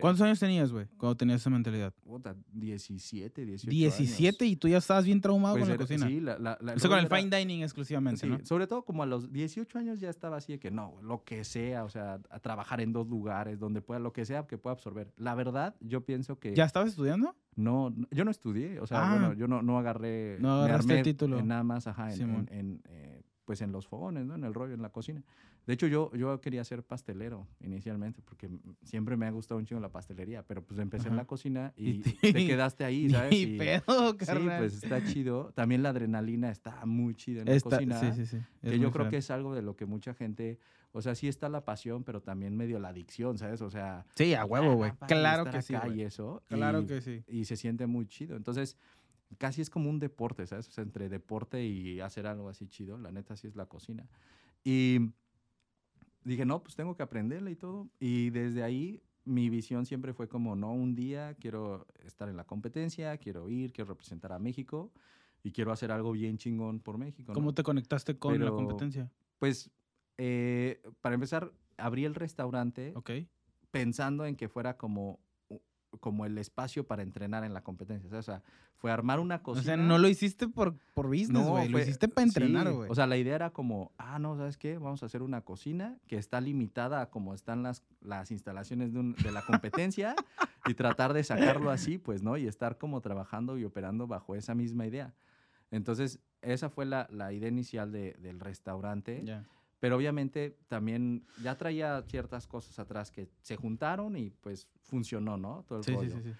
¿Cuántos años tenías, güey, cuando tenías esa mentalidad? puta, 17, 18 17 años. y tú ya estabas bien traumado Pues con la era- cocina. Sí, la, la, la- o sea, con el era- fine dining exclusivamente, Sí, ¿no? sobre todo como a los 18 años ya estaba así de que no, lo que sea, o sea, a trabajar en dos lugares, donde pueda, lo que sea que pueda absorber. La verdad, yo pienso que ¿Ya estabas estudiando? no, yo no estudié, o sea, Ah. bueno, yo no, no agarré, No agarraste armé título. en nada más, ajá, en, en- en, eh, pues en los fogones, ¿no? En el rollo, en la cocina. De hecho, yo, yo quería ser pastelero inicialmente, porque siempre me ha gustado un chingo la pastelería, pero pues empecé en la Ajá. cocina Y y, te- te quedaste ahí, ¿sabes? Ni Y- pedo, sí, carnal. pues está chido. También la adrenalina está muy chida en la Está- cocina. sí, sí, sí. es que yo creo que es algo de lo que mucha gente, o sea, sí está la pasión, pero también medio la adicción, ¿sabes? O sea, Sí, a huevo, güey. ah, pa, y Claro que sí, güey. y eso. Claro y- que sí. y se siente muy chido. Entonces, casi es como un deporte, ¿sabes? O sea, entre deporte y hacer algo así chido, la neta sí es la cocina. Y dije, no, pues tengo que aprenderle y todo. Y desde ahí mi visión siempre fue como, no, un día quiero estar en la competencia, quiero ir, quiero representar a México y quiero hacer algo bien chingón por México. ¿no? ¿Cómo te conectaste con la competencia? Pues, eh, para empezar, abrí el restaurante pensando en que fuera como, como el espacio para entrenar en la competencia. ¿sabes? O sea, fue armar una O cocina. sea, no lo hiciste por, por business, No, güey. Lo fue- hiciste para entrenar, sí, güey. O sea, la idea era como, ah, no, ¿sabes qué? Vamos a hacer una cocina que está limitada a como están las, las instalaciones de, un- de la competencia y tratar de sacarlo así, pues, ¿no? Y estar como trabajando y operando bajo esa misma idea. Entonces, esa fue la, la idea inicial de- del restaurante. ya. Pero obviamente también ya traía ciertas cosas atrás que se juntaron y pues funcionó, ¿no? Todo el Sí, rollo. sí, sí.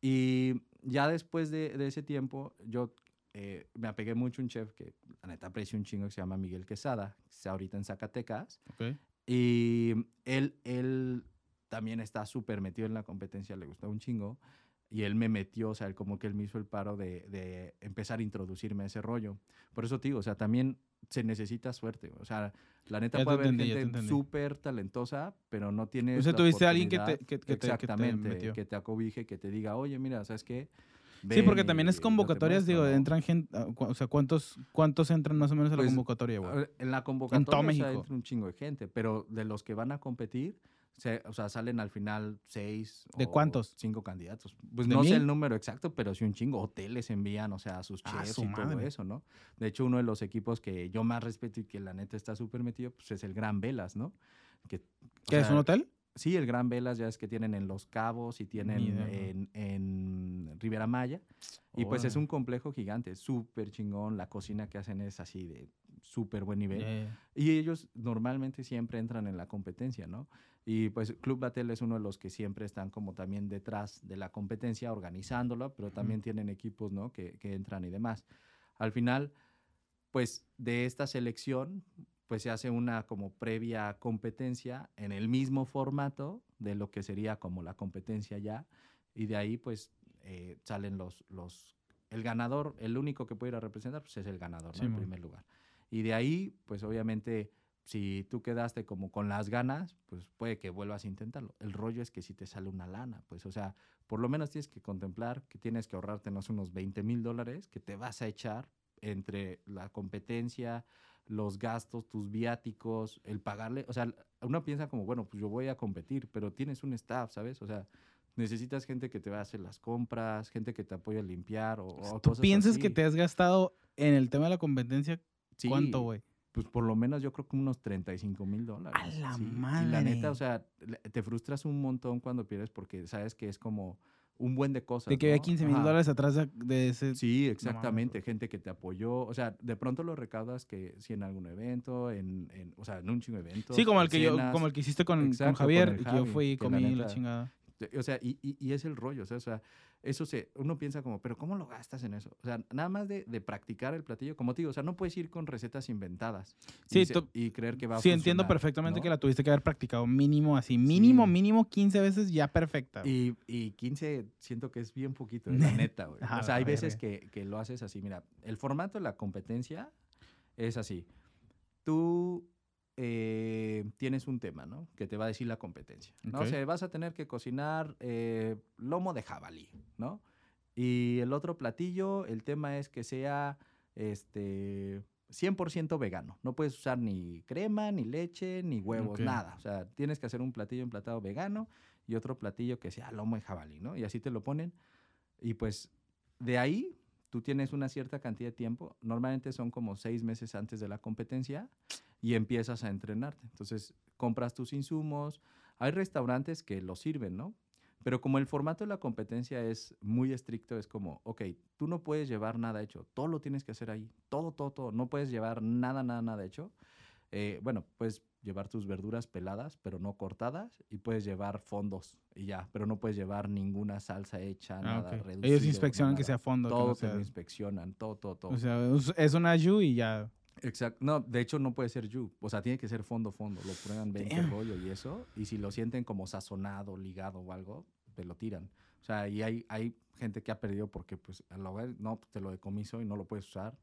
Y ya después de, de ese tiempo, yo eh, me apegué mucho a un chef que la neta aprecio un chingo que se llama Miguel Quesada, que está ahorita en Zacatecas. Ok. Y él, él también está súper metido en la competencia, le gusta un chingo. Y él me metió, o sea, él como que él me hizo el paro de, de empezar a introducirme a ese rollo. Por eso te digo, o sea, también se necesita suerte. O sea, la neta Ya puede haber entendí, gente súper talentosa, pero no tiene. O sea, tuviste a alguien que te- que- que te- que te Exactamente, que te acobije, que te diga, oye, mira, ¿sabes qué? Sí, porque Ven también es convocatorias, muestro", digo, ¿no? entran gente, ah, o sea, ¿cuántos, cuántos entran más o menos a la Pues, convocatoria, güey? En la convocatoria todo o sea, México. entra un chingo de gente, pero de los que van a competir, se- o sea, salen al final seis ¿De o cuántos? Cinco candidatos. Pues ¿De no sé mil? el número exacto, pero sí un chingo. Hoteles envían, o sea, a sus Ah, chefs su y todo eso, ¿no? De hecho, uno de los equipos que yo más respeto y que la neta está súper metido, pues es el Gran Velas, ¿no? Que, ¿Qué es un hotel? Sí, el Gran Velas ya es que tienen en Los Cabos y tienen idea, bro. en, en Riviera Maya. Y pues es un complejo gigante, súper chingón. La cocina que hacen es así de súper buen nivel. Ya. Y ellos normalmente siempre entran en la competencia, ¿no? Y pues Club Batel es uno de los que siempre están como también detrás de la competencia, organizándolo, pero también tienen equipos, ¿no? Que, que entran y demás. Al final, pues de esta selección, pues se hace una como previa competencia en el mismo formato de lo que sería como la competencia ya. Y de ahí, pues, eh, salen los, los... El ganador, el único que puede ir a representar, pues es el ganador, ¿no? En primer lugar. Y de ahí, pues obviamente, si tú quedaste como con las ganas, pues puede que vuelvas a intentarlo. El rollo es que si te sale una lana, pues, o sea, por lo menos tienes que contemplar que tienes que ahorrarte, no sé, unos 20 mil dólares que te vas a echar entre la competencia, los gastos, tus viáticos, el pagarle, o sea, uno piensa como, bueno, pues yo voy a competir, pero tienes un staff, ¿sabes? O sea, necesitas gente que te va a hacer las compras, gente que te apoye a limpiar o, o ¿Tú cosas piensas que así. te has gastado en el tema de la competencia Sí, cuánto, güey? Pues por lo menos yo creo que unos 35 mil dólares. ¡A la sí. Y la neta, o sea, te frustras un montón cuando pierdes porque sabes que es como un buen de cosas. De que había ¿no? 15 mil dólares atrás de, ese... Sí, exactamente. gente que te apoyó. O sea, de pronto lo recaudas que si en algún evento, en, en- o sea, en un chingo de eventos. Sí, como el que yo, como el que hiciste con, con Exacto, con Javier, y que yo fui y la comí la chingada. O sea, y, y- y es el rollo, o sea, o sea, eso se, uno piensa como, pero ¿cómo lo gastas en eso? O sea, nada más de, de practicar el platillo, como te digo, o sea, no puedes ir con recetas inventadas Sí, y, se- tú- y creer que va a Sí, entiendo perfectamente ¿no? que la tuviste que haber practicado mínimo así, mínimo, Sí. mínimo 15 veces ya perfecta. Y, y 15 siento que es bien poquito, la neta, güey. O sea, hay veces que, que lo haces así. Mira, el formato de la competencia es así. Tú eh, tienes un tema, ¿no? Que te va a decir la competencia. ¿no? Ok. O sea, vas a tener que cocinar eh, lomo de jabalí, ¿no? Y el otro platillo, el tema es que sea este 100% vegano. No puedes usar ni crema, ni leche, ni huevos, Ok. nada. O sea, tienes que hacer un platillo emplatado vegano y otro platillo que sea lomo de jabalí, ¿no? Y así te lo ponen. Y pues de ahí tú tienes una cierta cantidad de tiempo. Normalmente son como seis meses antes de la competencia y empiezas a entrenarte. Entonces compras tus insumos. Hay restaurantes que lo sirven, ¿no? Pero como el formato de la competencia es muy estricto, es como, ok, tú no puedes llevar nada hecho, todo lo tienes que hacer ahí, todo, todo, todo, no puedes llevar nada, nada, nada hecho. Eh, bueno, puedes llevar tus verduras peladas, pero no cortadas, y puedes llevar fondos y ya, pero no puedes llevar ninguna salsa hecha, Ah, nada ok. reducido, Ellos inspeccionan que nada. sea a fondo. que Todo no te lo sea- inspeccionan, todo, todo, todo. o sea, es- es una Yu y ya. Exacto. No, de hecho no puede ser yu. O sea, tiene que ser fondo, fondo. Lo prueban, ven qué Damn. rollo y eso. Y si lo sienten como sazonado, ligado o algo, te lo tiran. O sea, y hay, hay gente que ha perdido porque, pues, a la vez, no, te lo decomiso y no lo puedes usar.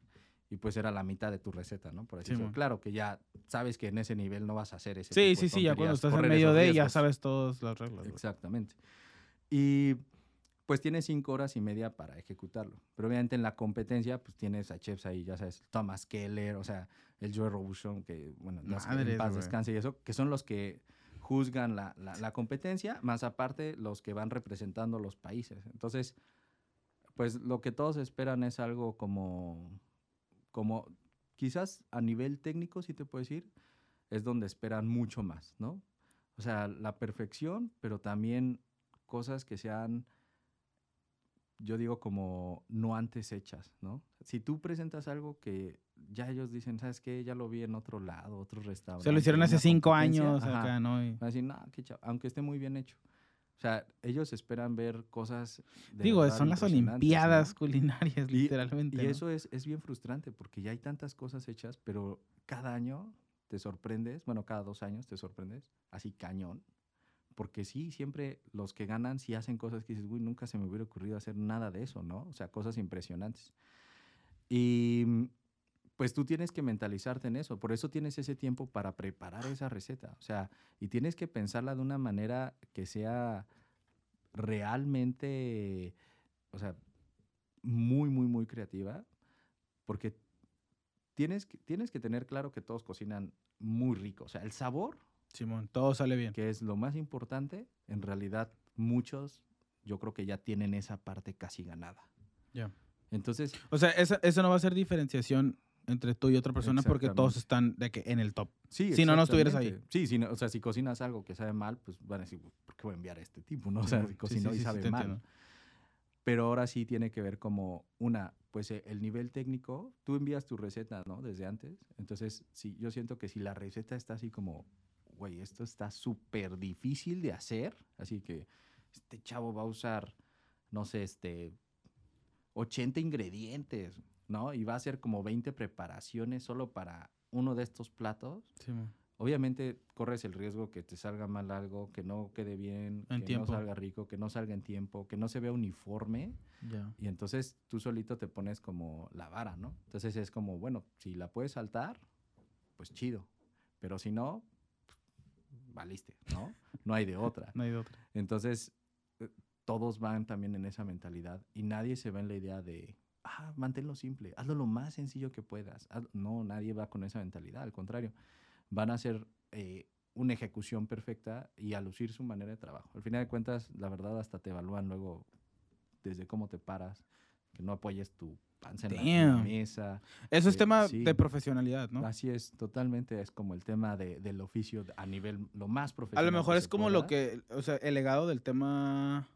Y pues era la mitad de tu receta, ¿no? Por así Sí, decirlo. Claro que ya sabes que en ese nivel no vas a hacer ese Sí, tipo sí, de sí, ya cuando estás en medio de, ya riesgos. sabes todas las reglas. Exactamente. Y pues tienes cinco horas y media para ejecutarlo. Pero obviamente en la competencia, pues tienes a chefs ahí, ya sabes, Thomas Keller, o sea, el Joe Robuchon, que, bueno, en paz- en paz descanse y eso, que son los que juzgan la, la- la competencia, más aparte los que van representando los países. Entonces, pues lo que todos esperan es algo como, como quizás a nivel técnico, si te puedo decir, es donde esperan mucho más, ¿no? O sea, la perfección, pero también cosas que sean, yo digo, como no antes hechas, ¿no? Si tú presentas algo que ya ellos dicen, ¿sabes qué? Ya lo vi en otro lado, otro restaurante. Se lo hicieron hace cinco competencia", años ajá, acá, ¿no? Y- Van a decir, no, qué chavo", aunque esté muy bien hecho. O sea, ellos esperan ver cosas. de Digo, son las impresionantes, ¿no? olimpiadas culinarias, Y- literalmente. Y ¿no? eso es, es bien frustrante porque ya hay tantas cosas hechas, pero cada año te sorprendes, bueno, cada dos años te sorprendes, así cañón. Porque sí, siempre los que ganan sí hacen cosas que dices, uy, nunca se me hubiera ocurrido hacer nada de eso, ¿no? O sea, cosas impresionantes. Y mm, pues tú tienes que mentalizarte en eso, por eso tienes ese tiempo para preparar esa receta, o sea, y tienes que pensarla de una manera que sea realmente, o sea, muy, muy, muy creativa, porque tienes que, tienes que tener claro que todos cocinan muy rico, o sea, el sabor, Simón, todo sale bien. que es lo más importante, en realidad muchos yo creo que ya tienen esa parte casi ganada. Ya. Entonces, O sea, esa- eso no va a ser diferenciación entre tú y otra persona porque todos están de que en el top. Sí, Si no, no estuvieras ahí. Sí, si no- o sea, si cocinas algo que sabe mal, pues van a decir, ¿por qué voy a enviar a este tipo? ¿no? O sea, si cocinó sí, y sí, sí, sabe mal. entiendo. Pero ahora sí tiene que ver como una, pues eh, el nivel técnico, tú envías tu receta, ¿no? Desde antes. Entonces, sí, yo siento que si la receta está así como, güey, esto está súper difícil de hacer, así que este chavo va a usar, no sé, este, 80 ingredientes, ¿no? Y va a hacer como 20 preparaciones solo para uno de estos platos. Simón. Obviamente corres el riesgo que te salga mal algo, que no quede bien, En que tiempo. no salga rico, que no salga en tiempo, que no se vea uniforme. Ya. Y entonces tú solito te pones como la vara, ¿no? Entonces es como, bueno, si la puedes saltar, pues chido. Pero si no, valiste, ¿no? No hay de otra. No hay de otra. Entonces, eh, todos van también en esa mentalidad y nadie se va en la idea de, ah, manténlo simple, hazlo lo más sencillo que puedas. No, nadie va con esa mentalidad, al contrario, van a hacer eh, una ejecución perfecta y a lucir su manera de trabajo. Al final de cuentas, la verdad, hasta te evalúan luego desde cómo te paras, que no apoyes tu panza en la, la mesa. Eso es Eh, tema sí. de profesionalidad, ¿no? Así es, totalmente es como el tema de- del oficio a nivel lo más A profesional. lo mejor es como lo que, o sea, el legado del tema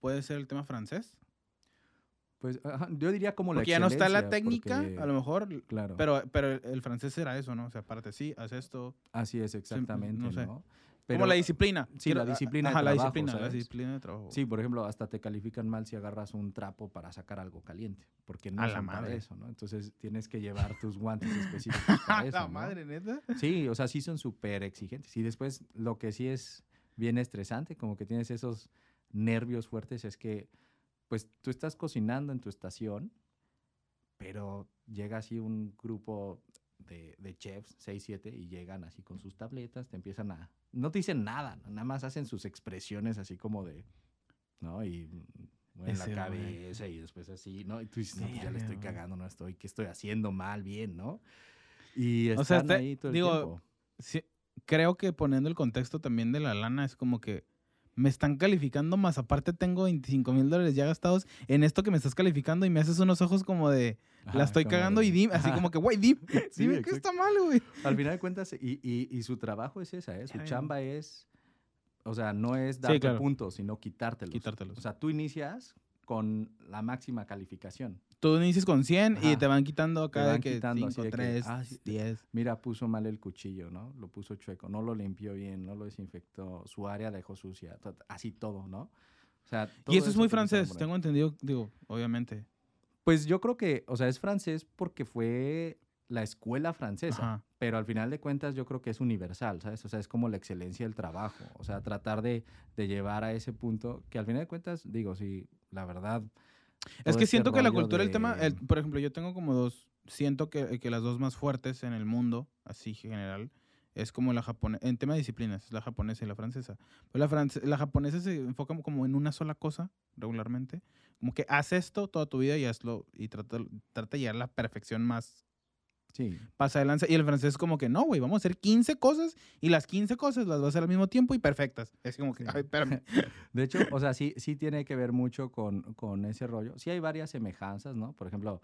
puede ser el tema francés. Pues yo diría como la Porque ya no está la técnica, porque- a lo mejor, Claro. pero, pero el- francés era eso, ¿no? O sea, aparte sí, haz esto. Así es, exactamente, no sé. Como la disciplina. sí, la disciplina de Ajá, la trabajo, disciplina, la disciplina de trabajo. Sí, por ejemplo, hasta te califican mal si agarras un trapo para sacar algo caliente, porque no A la para madre. eso, ¿no? Entonces tienes que llevar tus guantes específicos para eso, la ¿no? madre, neta. Sí, o sea, sí son súper exigentes. Y después lo que sí es bien estresante, como que tienes esos nervios fuertes, es que pues tú estás cocinando en tu estación, pero llega así un grupo de, de chefs, 6, 7, y llegan así con sus tabletas, te empiezan a... No te dicen nada, nada más hacen sus expresiones así como de... ¿No? Y mueven la Ese güey. cabeza y después así, ¿no? Y tú dices, no, pues ya le estoy cagando, no estoy, ¿qué estoy haciendo mal, bien, no? Y están O sea, ahí todo el digo, tiempo. Sí, creo que poniendo el contexto también de la lana es como que me están calificando más aparte tengo 25 mil dólares ya gastados en esto que me estás calificando y me haces unos ojos como de la Ajá, estoy cagando de- y dime, así Ajá. como que, güey, dime, Sí, dime que está mal, güey. Al final de cuentas, y, y- y su trabajo es esa, ¿eh? Su Ya, chamba es O sea, no es darte claro. puntos, sino quitártelos. Quitártelos. O sea, tú inicias con la máxima calificación. Tú inicias con 100 y te van quitando de van que quitando así 5, de que, 3, ah, sí, 10. Mira, puso mal el cuchillo, ¿no? Lo puso chueco, no lo limpió bien, no lo desinfectó, su área la dejó sucia, así todo, ¿no? O sea, todo Y eso es muy francés, tengo entendido, digo, obviamente. Pues yo creo que, o sea, es francés porque fue la escuela francesa, Ajá. pero al final de cuentas yo creo que es universal, ¿sabes? O sea, es como la excelencia del trabajo, o sea, tratar de, de llevar a ese punto que al final de cuentas, digo, sí, la verdad. Es que este siento que la cultura, el de- tema, el- por ejemplo, yo tengo como dos, siento que, que las dos más fuertes en el mundo, así general, es como la japonesa, en tema de disciplinas, la japonesa y la francesa. Pero la, france- la japonesa se enfoca como en una sola cosa regularmente, como que haz esto toda tu vida y hazlo y trata, trata de llegar a la perfección más Sí, pasa de lanza. Y el francés es como que no, güey, vamos a hacer 15 cosas y las 15 cosas las vas a hacer al mismo tiempo y perfectas. Es como que, ay, espérame. De hecho, o sea, sí, sí tiene que ver mucho con, con ese rollo. Sí hay varias semejanzas, ¿no? Por ejemplo,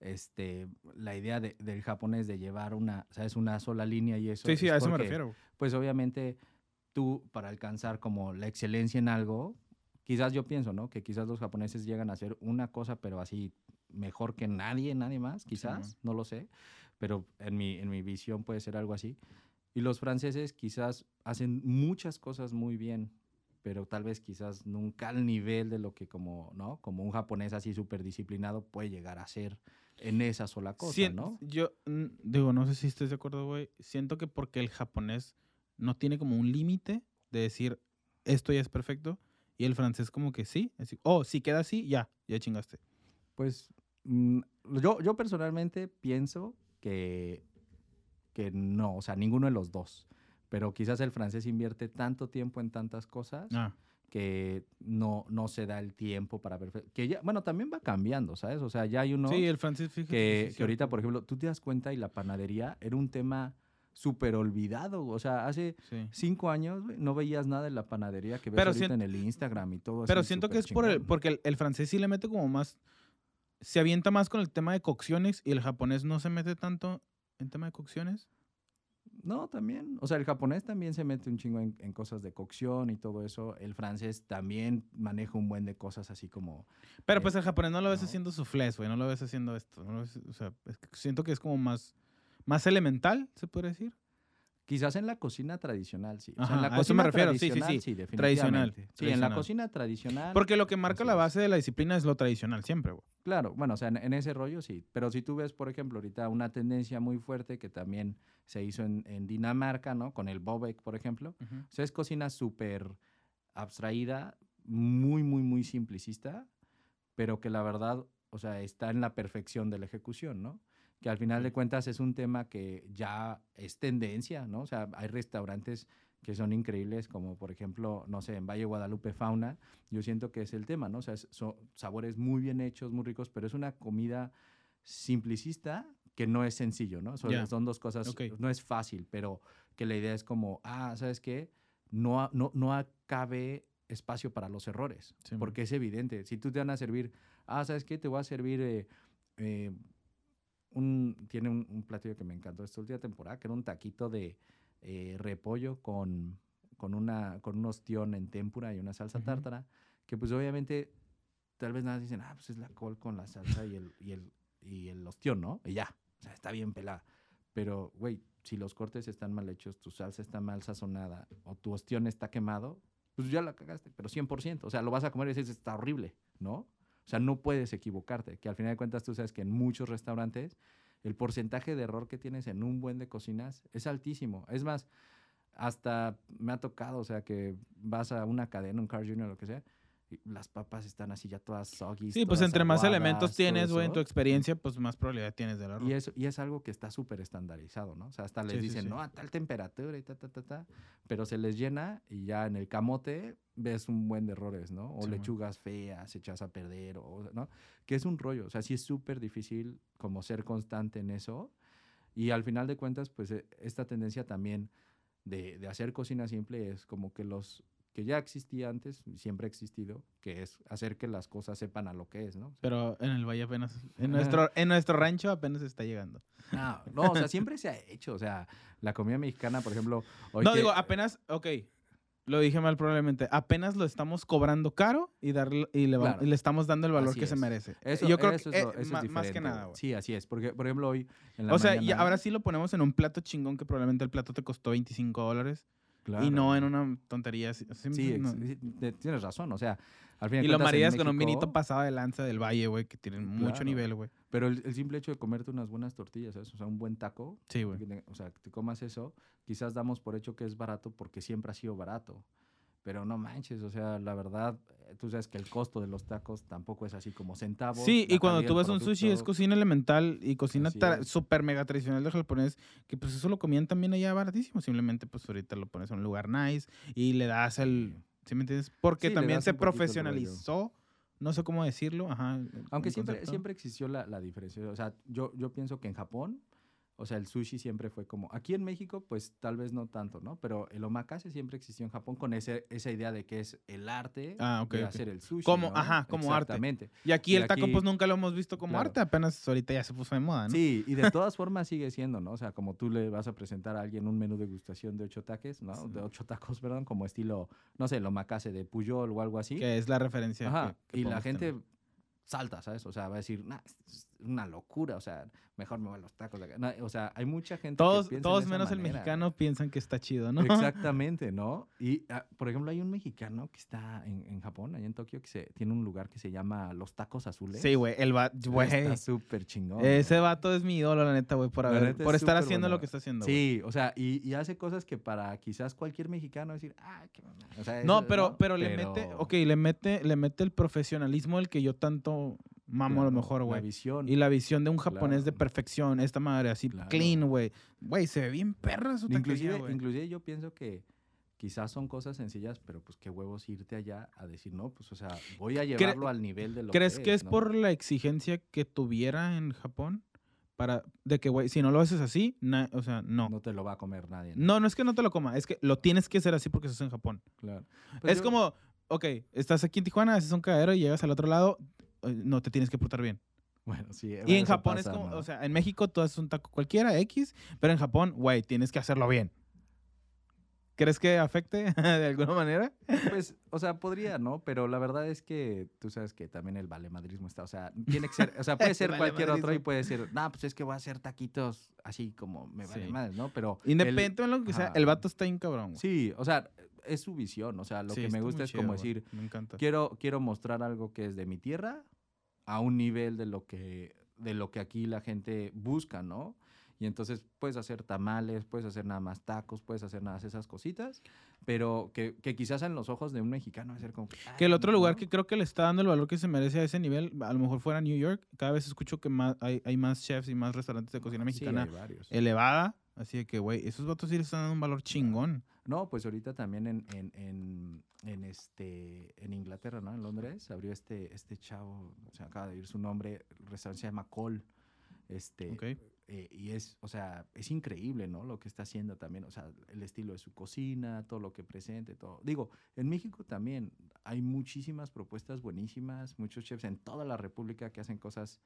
este, la idea de- del japonés de llevar una, ¿sabes? Una sola línea y eso. Sí, sí, es a eso me refiero. Pues obviamente tú, para alcanzar como la excelencia en algo, quizás yo pienso, ¿no? Que quizás los japoneses llegan a hacer una cosa, pero así mejor que nadie, nadie más, quizás, no lo sé. Pero en mi, en mi visión puede ser algo así. Y los franceses quizás hacen muchas cosas muy bien, pero tal vez quizás nunca al nivel de lo que como, ¿no? Como un japonés así súper disciplinado puede llegar a ser en esa sola cosa, ¿no? Yo mm, digo, no sé si estés de acuerdo, güey. Siento que porque el japonés no tiene como un límite de decir esto ya es perfecto y el francés como que sí, así, oh, si queda así, ya, ya chingaste. Pues mm, yo, yo personalmente pienso que, que no, o sea, ninguno de los dos. Pero quizás el francés invierte tanto tiempo en tantas cosas Ah, que no, no se da el tiempo para perfecto. Que ya, bueno, también va cambiando, ¿sabes? O sea, ya hay uno Sí, el francés, fíjate. que, sí es que ahorita, por ejemplo, tú te das cuenta y la panadería era un tema súper olvidado. O sea, hace Sí. cinco años no veías nada de la panadería que ves Pero ahorita en el Instagram y todo Pero así siento que es por el, porque el, el francés sí le mete como más, se avienta más con el tema de cocciones y el japonés no se mete tanto en tema de cocciones. No, también. O sea, el japonés también se mete un chingo en, en cosas de cocción y todo eso. El francés también maneja un buen de cosas así como... Pero Eh, pues el japonés no lo ves no. haciendo soufflés, güey, no lo ves haciendo esto. no lo ves- o sea, es que siento que es como más, más elemental, se puede decir. Quizás en la cocina tradicional, sí. O sea, en Ajá, la a eso me cocina refiero, sí, sí, tradicional, sí. definitivamente. Tradicional, Sí, en la tradicional. cocina tradicional. Porque lo que marca la base de la disciplina es lo tradicional siempre, güey. Claro, bueno, o sea, en, en ese rollo sí. Pero si tú ves, por ejemplo, ahorita una tendencia muy fuerte que también se hizo en, en Dinamarca, ¿no? Con el Bobek, por ejemplo. O sea, es cocina súper abstraída, muy, muy, muy simplicista, pero que la verdad, o sea, está en la perfección de la ejecución, ¿no? Que al final de cuentas es un tema que ya es tendencia, ¿no? O sea, hay restaurantes que son increíbles, como por ejemplo, no sé, en Valle Guadalupe Fauna, yo siento que es el tema, ¿no? O sea, son sabores muy bien hechos, muy ricos, pero es una comida simplicista que no es sencillo, ¿no? Son, dos cosas, no es fácil, pero que la idea es como, ah, ¿sabes qué? No, no, no cabe espacio para los errores, Sí, man. porque es evidente. Si tú te van a servir, ah, ¿sabes qué? Te voy a servir eh, eh, un, tiene un, un platillo que me encantó esta última temporada, que era un taquito de eh, repollo con, con, una, con un ostión en tempura y una salsa Ujú. tártara, que pues obviamente tal vez nada dicen, ah, pues es la col con la salsa y el, y el, y el ostión, ¿no? Y ya, o sea, está bien pelada. Pero, güey, si los cortes están mal hechos, tu salsa está mal sazonada o tu ostión está quemado, pues ya la cagaste, pero 100%. O sea, lo vas a comer y dices, está horrible, ¿no? O sea, no puedes equivocarte. Que al final de cuentas tú sabes que en muchos restaurantes el porcentaje de error que tienes en un buen de cocinas es altísimo. Es más, hasta me ha tocado, o sea, que vas a una cadena, un Car Junior, lo que sea, las papas están así ya todas soggy. Sí, pues entre más aguadas, elementos todo tienes, güey, en tu eso. experiencia, pues más probabilidad tienes del error. Y es, y es algo que está súper estandarizado, ¿no? O sea, hasta les Sí, sí, dicen, sí. no, a tal temperatura y ta, ta, ta, ta. Pero se les llena y ya en el camote ves un buen de errores, ¿no? O Sí, man. lechugas feas, echas a perder, o, ¿no? Que es un rollo. O sea, sí es súper difícil como ser constante en eso. Y al final de cuentas, pues eh, esta tendencia también de, de hacer cocina simple es como que los que ya existía antes, y siempre ha existido, que es hacer que las cosas sepan a lo que es, ¿no? Pero en el valle apenas, en nuestro, en nuestro rancho apenas está llegando. No, no, o sea, siempre se ha hecho. O sea, la comida mexicana, por ejemplo. hoy no, que- digo, apenas, ok, Lo dije mal probablemente. Apenas lo estamos cobrando caro y, darle, y, le, Claro. y le estamos dando el valor Así que se es. merece. Eso, Yo creo eso que es lo- eh, eso es más que nada, güey. güey. Sí, así es. Porque, por ejemplo, hoy en la O sea, y mañana- ahora sí lo ponemos en un plato chingón que probablemente el plato te costó 25 dólares y no Claro. en una tontería Sí, no. tienes razón. O sea, al fin Y lo marías con un vinito pasado de lanza del valle, güey, que tienen mucho Claro. nivel, güey. Pero el, el simple hecho de comerte unas buenas tortillas, ¿sabes? O sea, un buen taco, Sí, güey. o sea, que te comas eso, quizás damos por hecho que es barato porque siempre ha sido barato. Pero no manches, o sea, la verdad, eh, tú sabes que el costo de los tacos tampoco es así como centavos. Sí, y cuando tú ves un sushi es cocina elemental y cocina súper mega tradicional de japonés, que pues eso lo comían también allá baratísimo. Simplemente pues ahorita lo pones en un lugar nice y le das el... ¿Sí me entiendes? Porque Sí, también se profesionalizó, no sé cómo decirlo, ajá. Aunque siempre, concepto. siempre existió la, la diferencia. O sea, yo, yo pienso que en Japón, o sea, el sushi siempre fue como. Aquí en México, pues tal vez no tanto, ¿no? Pero el omakase siempre existió en Japón con ese, esa idea de que es el arte Ah, ok, de hacer el sushi. Como- ¿no? ajá, como arte. Exactamente. Y aquí y el taco pues nunca lo hemos visto como claro. arte, apenas ahorita ya se puso de moda, ¿no? Sí, y de todas formas sigue siendo, ¿no? O sea, como tú le vas a presentar a alguien un menú de gustación de ocho taques, ¿no? Sí. De ocho tacos, perdón, como estilo, no sé, el omakase de Puyol o algo así. Que es la referencia. Ajá, que- que y la gente tener. salta, ¿sabes? O sea, va a decir, nah, una locura, o sea, mejor me voy a los tacos. de acá". No, o sea, hay mucha gente Todos, que piensa todos esa menos el mexicano piensan que está chido, ¿no? Exactamente, ¿no? Y, ah, por ejemplo, hay un mexicano que está en, en Japón, allá en Tokio, que se, tiene un lugar que se llama Los Tacos Azules. Sí, güey, el va, güey. Está súper chingón. Ese güey. vato es mi ídolo, la neta, güey, por, haber, neta por es estar haciendo lo que está haciendo. güey. Sí, o sea, y, y hace cosas que para quizás cualquier mexicano decir, ah, qué mamada", o sea, No, eso, pero, pero le mete, ok, le mete, le mete el profesionalismo el que yo tanto mamo a lo mejor, La güey. visión. Y la visión de un japonés de perfección, esta madre así Claro. clean, güey. Güey, se ve bien perra su Inclusive, inclusive yo pienso que quizás son cosas sencillas, pero pues qué huevos irte allá a decir, no, pues o sea, voy a llevarlo al nivel de lo ¿Crees que es ¿no? por la exigencia que tuviera en Japón? Para, de que, güey, si no lo haces así, na- o sea, no. No te lo va a comer nadie. No, no es que no te lo coma, es que lo tienes que hacer así porque estás en Japón. Claro. Pues es yo- como, ok, estás aquí en Tijuana, haces un cagadero y llegas al otro lado, no te tienes que portar bien. Bueno, sí. Y bueno, en Japón es como, ¿no? o sea, en México tú haces un taco cualquiera, X, pero en Japón, güey, tienes que hacerlo bien. ¿Crees que afecte de alguna manera? Pues, o sea, podría, ¿no? Pero la verdad es que tú sabes que también el valemadrismo está, o sea, tiene que ser, o sea, puede ser cualquier otro y puede ser, no, pues es que voy a hacer taquitos así como me vale Sí. madre, ¿no? Pero Independiente de lo que sea, el vato está bien cabrón. güey. Sí, o sea, es su visión, o sea, lo Sí, que me gusta es chido, como decir, Me encanta. quiero, quiero mostrar algo que es de mi tierra a un nivel de lo que, de lo que aquí la gente busca, ¿no? Y entonces puedes hacer tamales, puedes hacer nada más tacos, puedes hacer nada más esas cositas, pero que, que quizás en los ojos de un mexicano va a ser como... Que el "Ay, otro lugar ¿no?". que creo que le está dando el valor que se merece a ese nivel, a lo mejor fuera New York. Cada vez escucho que más, hay, hay más chefs y más restaurantes de cocina Sí, mexicana hay varios. elevada. Así que, güey, esos vatos sí le están dando un valor chingón. No, pues ahorita también en, en, en, en este, en Inglaterra, ¿no? En Londres, abrió este, este chavo, se acaba de ir su nombre, el restaurante se llama Cole. Este. Eh, y es, o sea, es increíble, ¿no? Lo que está haciendo también, o sea, el estilo de su cocina, todo lo que presente, todo. Digo, en México también hay muchísimas propuestas buenísimas, muchos chefs en toda la República que hacen cosas,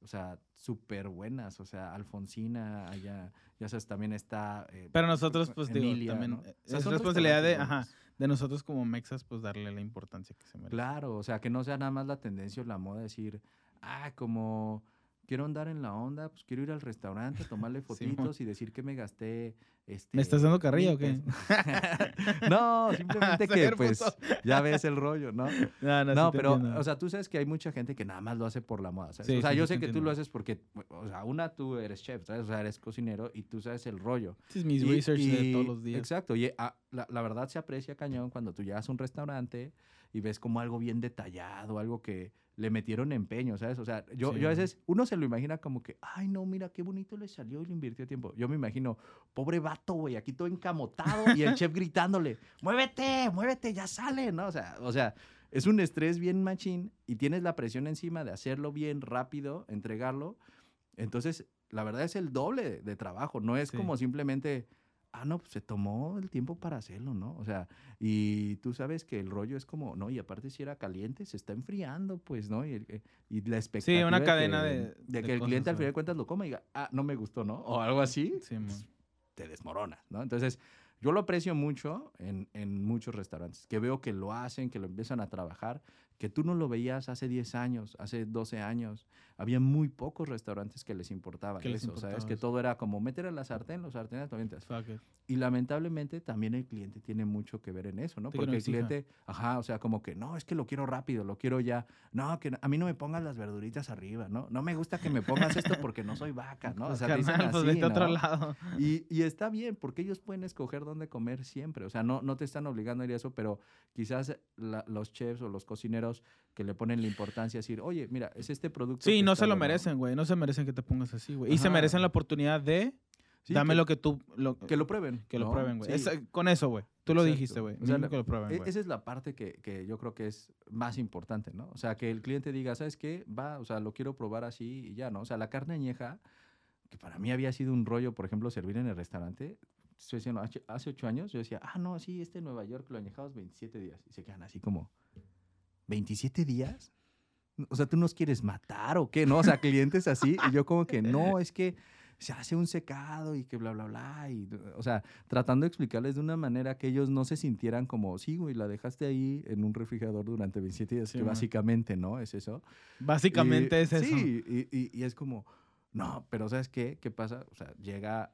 o sea, súper buenas, o sea, Alfonsina, allá, ya sabes, también está... eh, Pero nosotros, pues, digo, Emilia, también ¿no? O sea, es responsabilidad de, ajá, de nosotros como mexas, pues, darle la importancia que se merece. Claro, o sea, que no sea nada más la tendencia o la moda de decir, ah, como quiero andar en la onda, pues quiero ir al restaurante, tomarle fotitos y decir que me gasté. Este, ¿Me estás dando carrilla o qué? no, simplemente que pues puto. ya ves el rollo, ¿no? No, no, No, sí te pero, entiendo. o sea, tú sabes que hay mucha gente que nada más lo hace por la moda, ¿sabes? Sí, o sea, sí, yo sí sé que tú lo haces porque, o sea, una, tú eres chef, ¿sabes? O sea, eres cocinero y tú sabes el rollo. Ese es mis Y- research de todos los días. Exacto. Y ah, la, la verdad se aprecia cañón cuando tú llegas a un restaurante y ves como algo bien detallado, algo que le metieron empeño, ¿sabes? O sea, yo, Sí, yo a veces, uno se lo imagina como que, ay, no, mira, qué bonito le salió y le invirtió tiempo. Yo me imagino, pobre vato, güey, aquí todo encamotado y el chef gritándole, muévete, muévete, ya sale, ¿no? O sea, o sea, es un estrés bien machín y tienes la presión encima de hacerlo bien rápido, entregarlo. Entonces, la verdad es el doble de, de trabajo, no es Sí. como simplemente, ah, no, pues se tomó el tiempo para hacerlo, ¿no? O sea, y tú sabes que el rollo es como, no, y aparte si era caliente, se está enfriando, pues, ¿no? Y, el- y la expectativa una de cadena que- de- de de que el cosas, cliente al final de cuentas lo coma y diga, ah, no me gustó, ¿no? O algo así, Sí, pues, te desmoronas, ¿no? Entonces, yo lo aprecio mucho en, en muchos restaurantes, que veo que lo hacen, que lo empiezan a trabajar, que tú no lo veías hace 10 años, hace 12 años. Había muy pocos restaurantes que les importaba Que les eso, ¿sabes? importaba Que eso. todo era como meter a la sartén, los sartenes, lo avientas. Y lamentablemente también el cliente tiene mucho que ver en eso, ¿no? Sí, que no Porque el cliente, ajá, o sea, como que, no, es que lo quiero rápido, lo quiero ya. No, que a mí no me pongas las verduritas arriba, ¿no? No me gusta que me pongas esto porque no soy vaca, ¿no? O sea, te dicen Carnal, pues así, a otro ¿no? lado. Y, y está bien, porque ellos pueden escoger dónde comer siempre. O sea, no, no te están obligando a ir a eso, pero quizás la- los chefs o los cocineros que le ponen la importancia a decir, oye, mira, es este producto. Sí, no se lo bueno". merecen, güey. No se merecen que te pongas así, güey. Y se merecen la oportunidad de Sí, dame que, lo que tú. Lo, que lo prueben. que lo ¿no? prueben, güey. Sí. Con eso, güey. Tú lo Exacto. dijiste, güey. O sea, que lo prueben, E-. Esa es la parte que, que yo creo que es más importante, ¿no? O sea, que el cliente diga, ¿sabes qué? Va, o sea, lo quiero probar así y ya, ¿no? O sea, la carne añeja, que para mí había sido un rollo, por ejemplo, servir en el restaurante. Estoy diciendo, hace- ocho años yo decía, ah, no, sí, este Nueva York lo añejamos 27 días. Y se quedan así como, ¿27 días? O sea, ¿tú nos quieres matar o qué? ¿No? O sea, clientes así. Y yo como que, no, es que se hace un secado y que bla, bla, bla. Y, o sea, tratando de explicarles de una manera que ellos no se sintieran como, sí, güey, la dejaste ahí en un refrigerador durante 27 días, Sí, que man. básicamente, ¿no? Es eso. Básicamente Y- es eso. Sí, y, y- y es como, no, pero ¿sabes qué? ¿Qué pasa? O sea, llega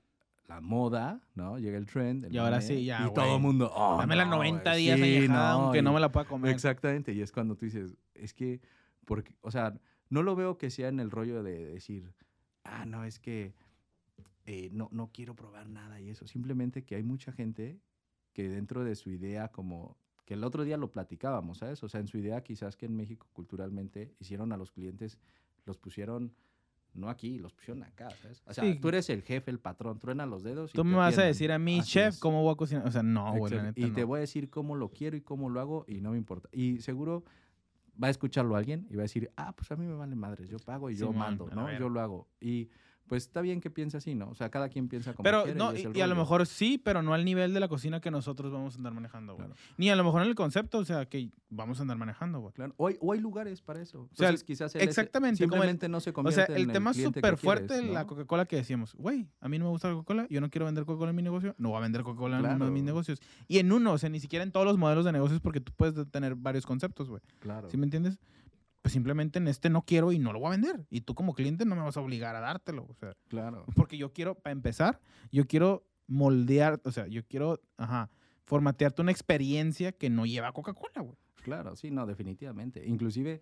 la moda, ¿no? Llega el trend. el Y ahora mame, sí, ya, Y todo el mundo, "Oh, Dame la no, 90 güey, días sí, añejada, aunque no me la pueda comer. Exactamente, y es cuando tú dices, es que, porque, o sea, no lo veo que sea en el rollo de decir, ah, no, es que eh, no, no quiero probar nada y eso. Simplemente que hay mucha gente que dentro de su idea, como que el otro día lo platicábamos, ¿sabes? O sea, en su idea quizás que en México culturalmente hicieron a los clientes, los pusieron, no aquí, los pusieron acá, ¿sabes? O sea, Sí. tú eres el jefe, el patrón, truena los dedos. y Tú me vas a decir a mí, Así chef, es. cómo voy a cocinar. O sea, no, güey, la Exacto. neta. Y te voy a decir cómo lo quiero y cómo lo hago y no me importa. Y seguro va a escucharlo alguien y va a decir, ah, pues a mí me vale madres, yo pago y yo mando, ¿no? Yo lo hago. Y pues está bien que piense así, ¿no? O sea, cada quien piensa como Pero quiere no, y, a lo mejor sí, pero no al nivel de la cocina que nosotros vamos a andar manejando, güey. Claro. Ni a lo mejor en el concepto, o sea, que vamos a andar manejando, güey. Claro. O, hay, o hay lugares para eso. sea, Entonces, quizás él es- exactamente, el- simplemente no se O sea, el en tema súper fuerte de la. Coca-Cola que decíamos, güey, a mí no me gusta la Coca-Cola, yo no quiero vender Coca-Cola en mi negocio, no voy a vender Coca-Cola en uno de mis negocios. Y en uno, o sea, ni siquiera en todos los modelos de negocios porque tú puedes tener varios conceptos, güey. Claro. ¿Sí me entiendes? Pues simplemente en este no quiero y no lo voy a vender. Y tú como cliente no me vas a obligar a dártelo, o sea. Claro. Porque yo quiero, para empezar, yo quiero moldear, o sea, yo quiero, ajá, formatearte una experiencia que no lleva Coca-Cola, güey. Claro, sí, no, definitivamente. Inclusive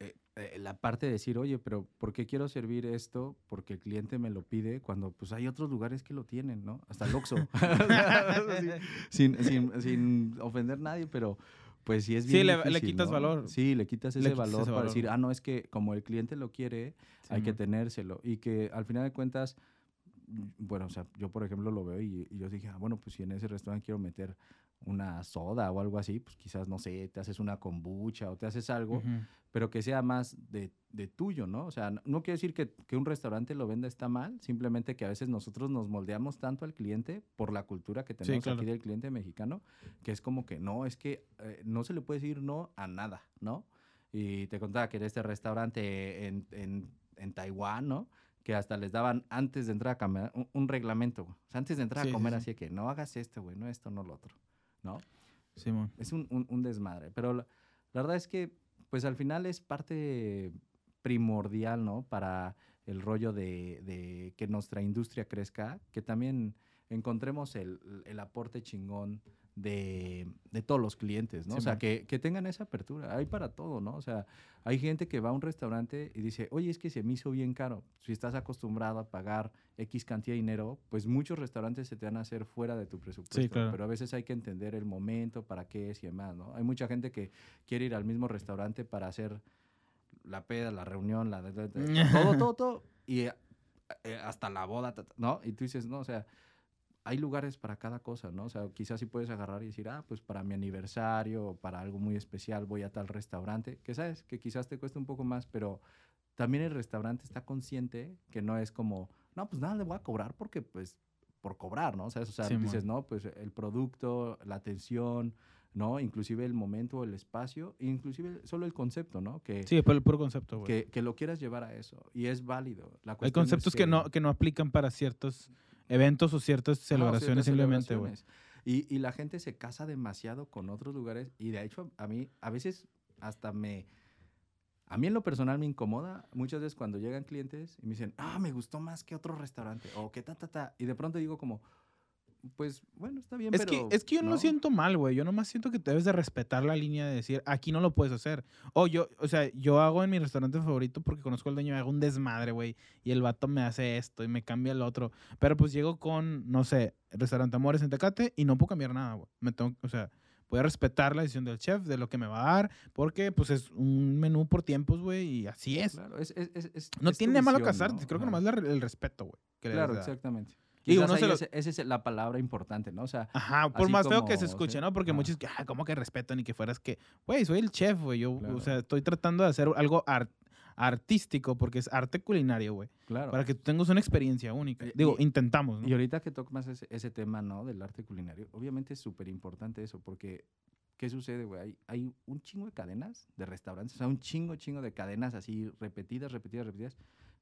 eh, eh, la parte de decir, oye, pero ¿por qué quiero servir esto? Porque el cliente me lo pide cuando pues hay otros lugares que lo tienen, ¿no? Hasta el Oxxo. sin, sin, sin ofender a nadie, pero pues sí es Sí, bien le- le difícil, quitas ¿no? valor. Sí, le quitas Le ese quitas valor ese para valor. decir, ah, no, es que como el cliente lo quiere, hay que tenérselo. Y que al final de cuentas, mm, bueno, o sea, yo por ejemplo lo veo y, y yo dije, ah, bueno, pues si en ese restaurante quiero meter una soda o algo así, pues quizás, no sé, te haces una kombucha o te haces algo, pero que sea más de, de tuyo, ¿no? O sea, no, no quiere decir que, que un restaurante lo venda está mal, simplemente que a veces nosotros nos moldeamos tanto al cliente por la cultura que tenemos claro. aquí del cliente mexicano, que es como que no, es que eh, no se le puede decir no a nada, ¿no? Y te contaba que era este restaurante en, en, en Taiwán, ¿no? Que hasta les daban antes de entrar a comer un, un reglamento. O sea, antes de entrar Sí, a comer sí. así que no hagas esto, güey, no esto, no lo otro, ¿no? Es un, un- un desmadre. Pero la, la verdad es que, pues al final es parte primordial, ¿no? Para el rollo de, de que nuestra industria crezca, que también encontremos el, el aporte chingón de, de todos los clientes, ¿no? o sea, que, que tengan esa apertura. Hay para todo, ¿no? O sea, hay gente que va a un restaurante y dice, oye, es que se me hizo bien caro. Si estás acostumbrado a pagar X cantidad de dinero, pues muchos restaurantes se te van a hacer fuera de tu presupuesto. claro. Pero a veces hay que entender el momento, para qué es y demás, ¿no? Hay mucha gente que quiere ir al mismo restaurante para hacer la peda, la reunión, la... todo, todo, todo. Y eh, hasta la boda, ¿no? Y tú dices, no, o sea, hay lugares para cada cosa, ¿no? O sea, quizás sí puedes agarrar y decir, ah, pues para mi aniversario o para algo muy especial voy a tal restaurante, que sabes, que quizás te cueste un poco más, pero también el restaurante está consciente que no es como, no, pues nada, le voy a cobrar porque, pues, por cobrar, ¿no? O sea, o sea Simón. dices, no, pues el producto, la atención, ¿no? Inclusive el momento, el espacio, inclusive solo el concepto, ¿no? Que, Sí, el puro concepto, güey. que, que lo quieras llevar a eso. Y es válido. La Hay es conceptos que no, que no aplican para ciertos eventos o ciertas celebraciones ciertas simplemente, güey. Y, y la gente se casa demasiado con otros lugares y de hecho a mí a veces hasta me... A mí en lo personal me incomoda muchas veces cuando llegan clientes y me dicen, ah, me gustó más que otro restaurante o que ta, ta, ta. Y de pronto digo como, pues bueno, está bien, Es, pero... que, es que yo no lo siento mal, güey. Yo nomás siento que debes de respetar la línea de decir, aquí no lo puedes hacer. O yo, o sea, yo hago en mi restaurante favorito porque conozco al dueño, hago un desmadre, güey. Y el vato me hace esto y me cambia el otro. Pero pues llego con, no sé, restaurante Amores en Tecate y no puedo cambiar nada, güey. Me tengo, o sea, voy a respetar la decisión del chef, de lo que me va a dar, porque pues es un menú por tiempos, güey, y así es. Claro, es, es- es- es- No tiene malo casarte, ¿no? creo que nomás el respeto, güey. Claro, exactamente. Y uno se lo- ese- esa es la palabra importante, ¿no? O sea, Ajá, por más feo que se escuche, ¿no? Porque ajá. muchos que, ah, ¿cómo que respeto? Ni que fueras que, güey, soy el chef, güey. Yo, Claro. o sea, estoy tratando de hacer algo ar- artístico porque es arte culinario, güey. claro. Para que tú tengas una experiencia única. Y- Digo, y- intentamos, ¿no? Y ahorita que tocas ese, ese tema, ¿no? Del arte culinario, obviamente es súper importante eso, porque ¿qué sucede, güey? Hay, hay un chingo de cadenas de restaurantes, o sea, un chingo, chingo de cadenas así repetidas, repetidas, repetidas,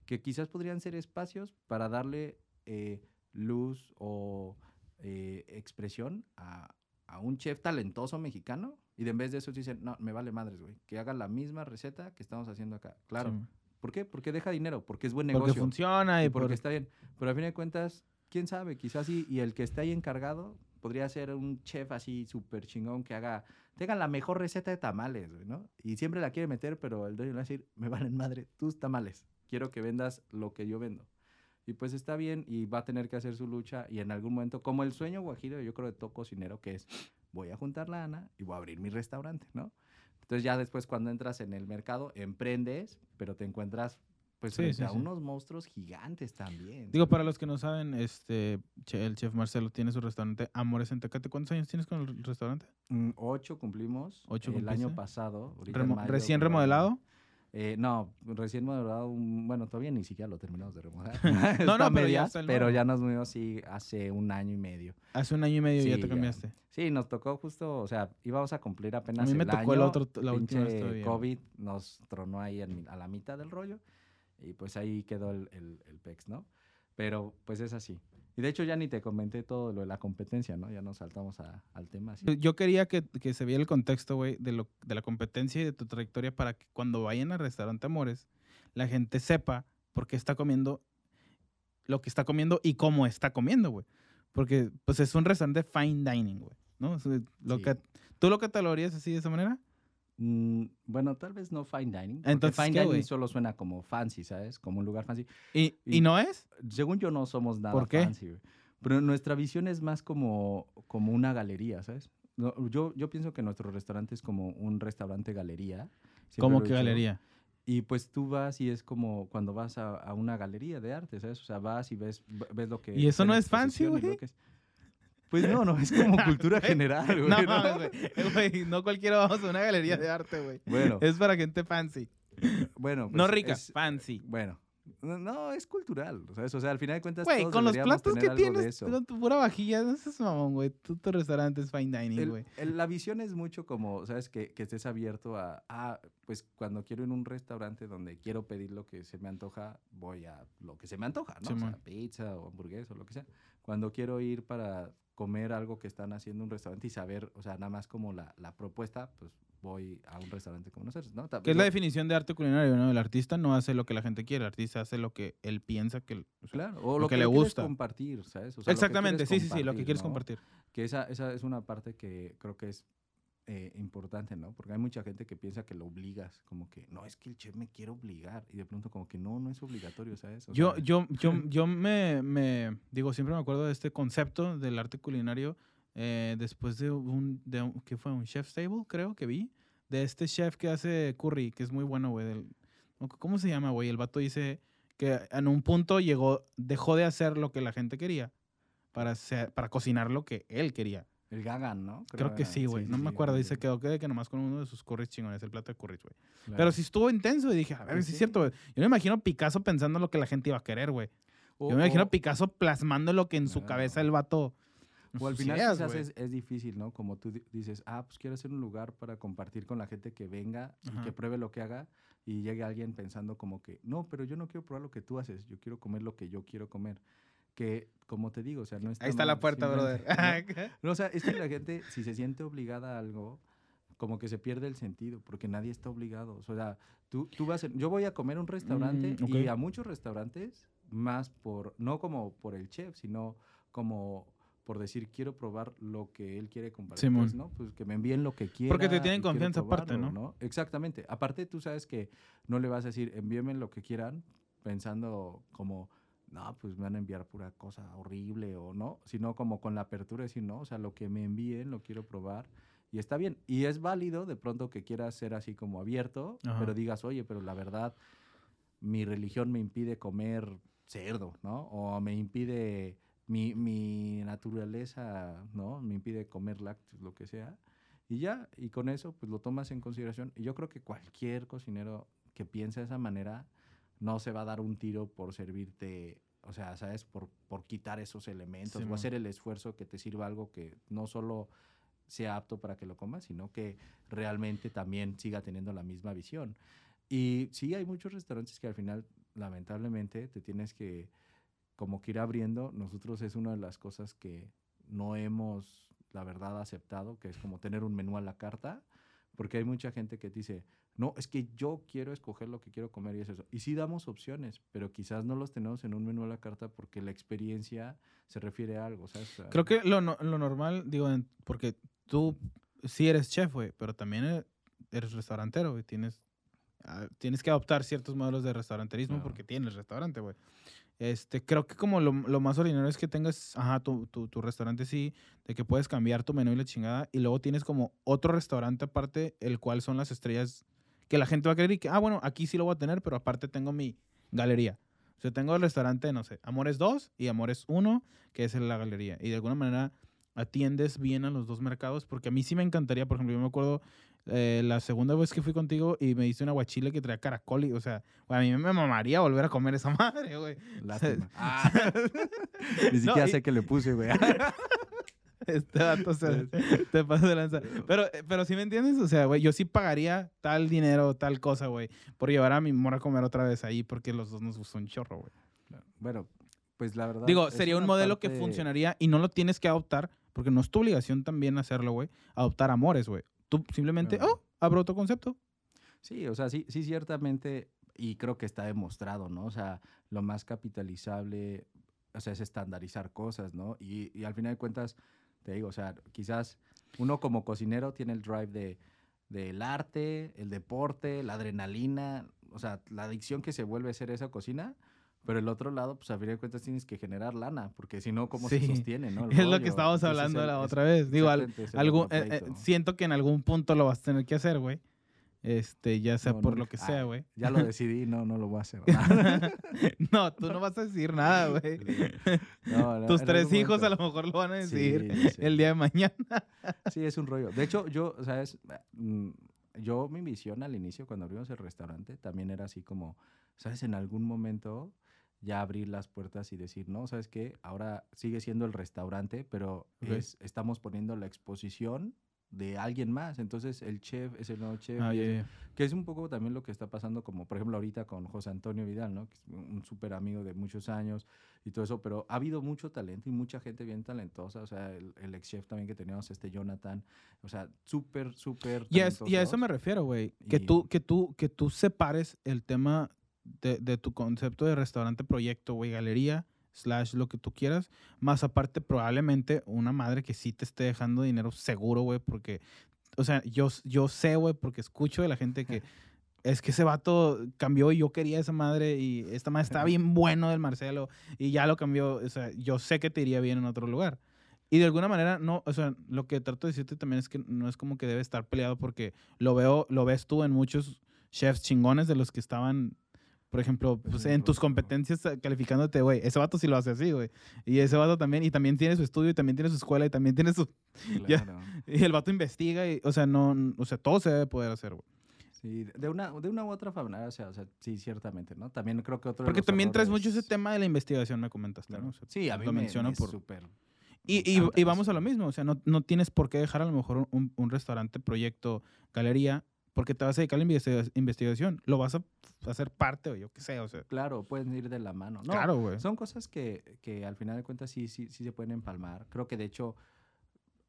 que quizás podrían ser espacios para darle eh, luz o eh, expresión a, a un chef talentoso mexicano y de en vez de eso dicen, no, me vale madres, güey, que haga la misma receta que estamos haciendo acá. Claro. Sí. ¿Por qué? Porque deja dinero, porque es buen Porque negocio. funciona y, porque por- está bien. Pero a fin de cuentas, quién sabe, quizás sí, y el que esté ahí encargado podría ser un chef así súper chingón que haga, tenga la mejor receta de tamales, güey, ¿no? Y siempre la quiere meter, pero el dueño le va a decir, me valen madre tus tamales, quiero que vendas lo que yo vendo. Y pues está bien y va a tener que hacer su lucha y en algún momento, como el sueño guajiro, yo creo de todo cocinero, que es, voy a juntar lana y voy a abrir mi restaurante, ¿no? Entonces ya después cuando entras en el mercado, emprendes, pero te encuentras pues Sí, sí, a sí. unos monstruos gigantes también. Digo, para los que no saben, este, el chef Marcelo tiene su restaurante Amores en Tecate. ¿Cuántos años tienes con el restaurante? Mm, ocho cumplimos ¿Ocho el cumpliste? año pasado. Remo- mayo, ¿Recién remodelado? Eh, no, recién remodelado. un- bueno, todavía ni siquiera lo terminamos de remodelar. No, no, pero ya medias, está el pero ya nos movimos sí hace un año y medio. Hace un año y medio ya Sí, te ya. cambiaste. Sí, nos tocó justo, o sea, íbamos a cumplir apenas A mí me el tocó el otro- la última vez. COVID nos tronó ahí en a la mitad del rollo y pues ahí quedó el, el, el PEX, ¿no? Pero pues es así. Y de hecho ya ni te comenté todo lo de la competencia, ¿no? Ya nos saltamos a- al tema. Yo quería que, que se viera el contexto, güey, de, lo- de la competencia y de tu trayectoria para que cuando vayan al restaurante Amores, la gente sepa por qué está comiendo lo que está comiendo y cómo está comiendo, güey. Porque, pues, es un restaurante fine dining, güey, ¿no? O sea, lo Sí. que, ¿Tú lo catalogarías así de esa manera? Mm, bueno, tal vez no fine dining. Entonces, fine ¿qué, dining güey? solo suena como fancy, ¿sabes? Como un lugar fancy. ¿Y, y Y- no es? Según yo no somos nada ¿Por qué? fancy, güey. Pero nuestra visión es más como, como una galería, ¿sabes? No, yo, yo pienso que nuestro restaurante es como un restaurante galería. ¿Cómo que galería? Y pues tú vas y es como cuando vas a, a una galería de arte, ¿sabes? O sea, vas y ves, ves lo que... ¿Y eso no es fancy, güey? Es- Pues no, no, es como cultura Güey, general, güey. No, ¿no? güey. No cualquiera vamos a una galería de arte, güey. Bueno, Es para gente fancy. bueno. no pues, rica, es- fancy. Bueno, no, no, es cultural, ¿sabes? O sea, al final de cuentas Güey, con los platos que tienes, con tu pura vajilla, no seas mamón, güey. Tú, tu restaurante es fine dining, güey. la visión es mucho como, ¿sabes? Que, que estés abierto a, ah, pues cuando quiero ir a un restaurante donde quiero pedir lo que se me antoja, voy a lo que se me antoja, ¿no? o sea, pizza o hamburguesa o lo que sea. Cuando quiero ir para comer algo que están haciendo en un restaurante y saber, o sea, nada más como la, la propuesta, pues voy a un restaurante como nosotros, ¿no? ¿Qué es la definición de arte culinario, no? El artista no hace lo que la gente quiere, el artista hace lo que él piensa que... o sea, Claro, o lo lo, que que, le quieres gusta. compartir, ¿sabes? O sea, lo que Exactamente, sí, sí, sí, lo que quieres ¿no? compartir. Que esa, esa es una parte que creo que es eh, importante, ¿no? Porque hay mucha gente que piensa que lo obligas, como que, no, es que el chef me quiere obligar. Y de pronto como que no, no es obligatorio, ¿sabes? O Yo, sea, yo, yo, yo me, me, digo, siempre me acuerdo de este concepto del arte culinario eh, después de un, de un- ¿qué fue? Un chef's table, creo que vi, de este chef que hace curry, que es muy bueno, güey. del- ¿Cómo se llama, güey? El vato dice que en un punto llegó, dejó de hacer lo que la gente quería para, hacer- para cocinar lo que él quería. El Gagan, ¿no? Creo que era- sí, güey. no me sí, acuerdo. sí, Dice que quedó que, que nomás con uno de sus curries chingones, el plato de curries, güey. claro. Pero sí estuvo intenso y dije, a ver, sí es sí. cierto, güey. Yo me imagino Picasso pensando lo que la gente iba a querer, güey. Yo me imagino Picasso plasmando lo que en su cabeza el vato. O al final ideas, quizás es, es difícil, ¿no? Como tú di- dices, ah, pues quiero hacer un lugar para compartir con la gente que venga Ajá. y que pruebe lo que haga y llegue alguien pensando como que, no, pero yo no quiero probar lo que tú haces, yo quiero comer lo que yo quiero comer. Que, como te digo, o sea, no está Ahí está la mal, puerta, brother. simplemente- No, o sea, es que la gente, si se siente obligada a algo, como que se pierde el sentido, porque nadie está obligado. O sea, tú, tú vas, yo voy a comer a un restaurante Mm, ok. y a muchos restaurantes, más por, no como por el chef, sino como por decir, quiero probar lo que él quiere compartir, pues, ¿no? Pues que me envíen lo que quiera. Porque te tienen confianza aparte, probarlo, Exactamente. Aparte, tú sabes que no le vas a decir, envíenme lo que quieran, pensando como, no, pues me van a enviar pura cosa horrible o no, sino como con la apertura de decir, no, o sea, lo que me envíen lo quiero probar y está bien. Y es válido de pronto que quieras ser así como abierto, Ajá. pero digas, oye, pero la verdad, mi religión me impide comer cerdo, ¿no? O me impide, mi, mi naturaleza, ¿no? Me impide comer lácteos, lo que sea. Y ya, y con eso, pues lo tomas en consideración. Y yo creo que cualquier cocinero que piense de esa manera no se va a dar un tiro por servirte, o sea, ¿sabes? Por, por quitar esos elementos o Simón. hacer el esfuerzo que te sirva algo que no solo sea apto para que lo comas, sino que realmente también siga teniendo la misma visión. Y sí, hay muchos restaurantes que al final, lamentablemente, te tienes que como que ir abriendo. Nosotros es una de las cosas que no hemos, la verdad, aceptado, que es como tener un menú a la carta, porque hay mucha gente que dice, no, es que yo quiero escoger lo que quiero comer y es eso. Y sí damos opciones, pero quizás no los tenemos en un menú a la carta porque la experiencia se refiere a algo, ¿sabes? Creo que lo, no- lo normal, digo, porque tú sí eres chef, güey, pero también e- eres restaurantero, güey. Tienes, ah, tienes que adoptar ciertos modelos de restauranterismo porque tienes restaurante, güey. Este, creo que como lo, lo más ordinario es que tengas, ajá, tu, tu, tu restaurante sí, de que puedes cambiar tu menú y la chingada, y luego tienes como otro restaurante aparte, el cual son las estrellas que la gente va a querer y que, ah, bueno, aquí sí lo voy a tener, pero aparte tengo mi galería. O sea, tengo el restaurante, no sé, Amores 2 y Amores 1, que es la galería. Y de alguna manera atiendes bien a los dos mercados, porque a mí sí me encantaría, por ejemplo, yo me acuerdo eh, la segunda vez que fui contigo y me diste una guachile que traía caracol y, o sea, a mí me mamaría volver a comer esa madre, güey. Lástima. Ah. Ni No, siquiera y- sé que le puse, güey. Este vato, o sea, te paso de lanza. Pero, eh, pero sí me entiendes, o sea, güey, yo sí pagaría tal dinero, tal cosa, güey, por llevar a mi mora a comer otra vez ahí, porque los dos nos gustó un chorro, güey. bueno, pues la verdad. Digo, sería un modelo que funcionaría y no lo tienes que adoptar, porque no es tu obligación también hacerlo, güey, adoptar amores, güey. Tú simplemente, oh, abro otro concepto. Sí, o sea, sí, sí, ciertamente, y creo que está demostrado, ¿no? O sea, lo más capitalizable, o sea, es estandarizar cosas, ¿no? Y, y al final de cuentas, te digo, o sea, quizás uno como cocinero tiene el drive de del arte, el deporte, la adrenalina, o sea, la adicción que se vuelve a ser esa cocina, pero el otro lado, pues a fin de cuentas tienes que generar lana, porque si no, ¿cómo Sí, se sostiene, no? El Es lo que estábamos Entonces, hablando el- la es- otra vez. Digo, al- algún, eh, eh, siento que en algún punto lo vas a tener que hacer, güey. Este, ya sea No, por lo que sea, Ah, güey. Ya lo decidí, no, no lo voy a hacer. no, tú no vas a decir nada, güey. No, no, Tus tres hijos a lo mejor lo van a decir Sí, sí. el día de mañana. Sí, es un rollo. De hecho, yo, ¿sabes? Mm, Yo, mi visión al inicio, cuando abrimos el restaurante, también era así como, ¿sabes? En algún momento ya abrir las puertas y decir, no, ¿sabes qué? Ahora sigue siendo el restaurante, pero es, estamos poniendo la exposición de alguien más. Entonces, el chef es el nuevo chef. Ah, y ya, es- ya. que es un poco también lo que está pasando, como por ejemplo ahorita con José Antonio Vidal, ¿no? Que es un súper amigo de muchos años y todo eso, pero ha habido mucho talento y mucha gente bien talentosa, o sea, el, el ex chef también que teníamos, este Jonathan, o sea, súper, súper Y y a eso me refiero, güey. Que, Y- tú, que, tú, que tú separes el tema de, de tu concepto de restaurante, proyecto, güey, galería, slash lo que tú quieras. Más aparte, probablemente una madre que sí te esté dejando dinero seguro, güey, porque, o sea, yo, yo sé, güey, porque escucho de la gente que es que ese vato cambió y yo quería esa madre y esta madre está bien bueno del Marcelo y ya lo cambió. O sea, yo sé que te iría bien en otro lugar. Y de alguna manera, no, o sea, lo que trato de decirte también es que no es como que debe estar peleado porque lo veo, lo ves tú en muchos chefs chingones de los que estaban, por ejemplo, Pues en tus competencias eh, calificándote, güey, ese vato sí lo hace así, güey. Y ese vato también, y también tiene su estudio, y también tiene su escuela, y también tiene su... ya. Y el vato investiga, y, o sea, no, o sea, todo se debe poder hacer, güey. Sí, de una, de una u otra manera, o sea, o sea, sí, ciertamente, ¿no? También creo que otro Porque también traes mucho ese errores- tema de la investigación, me comentaste. ¿no? O sea, Sí, a mí lo me, menciono me por... súper Y, y, y vamos a lo mismo, o sea, no, no tienes por qué dejar a lo mejor un, un restaurante, proyecto, galería, porque te vas a dedicar a la investiga- investigación. Lo vas a hacer parte o yo qué sé, o sea. Claro, pueden ir de la mano. No, claro, güey. Son cosas que, que al final de cuentas sí, sí, sí se pueden empalmar. Creo que de hecho,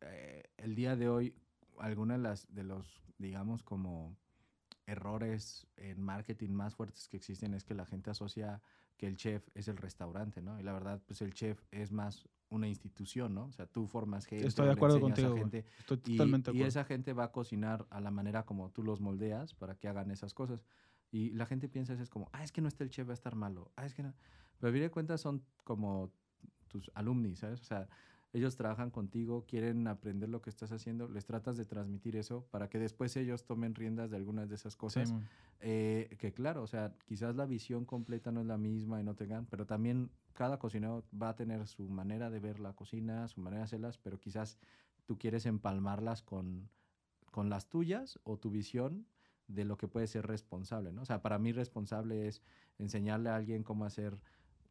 eh, el día de hoy, algunas de las de los, digamos, como errores en marketing más fuertes que existen es que la gente asocia que el chef es el restaurante, ¿no? Y la verdad, pues el chef es más una institución, ¿no? O sea, tú formas gente, Estoy de acuerdo contigo, gente, Estoy y, totalmente de y acuerdo. esa gente va a cocinar a la manera como tú los moldeas para que hagan esas cosas. Y la gente piensa eso es como, ah, es que no está el chef, va a estar malo. Ah, es que no. Pero a fin de cuentas son como tus alumni, ¿sabes? O sea, ellos trabajan contigo, quieren aprender lo que estás haciendo, les tratas de transmitir eso para que después ellos tomen riendas de algunas de esas cosas. Simón. Eh, que claro, o sea, quizás la visión completa no es la misma y no tengan, pero también cada cocinero va a tener su manera de ver la cocina, su manera de hacerlas, pero quizás tú quieres empalmarlas con, con las tuyas o tu visión de lo que puede ser responsable, ¿no? O sea, para mí responsable es enseñarle a alguien cómo hacer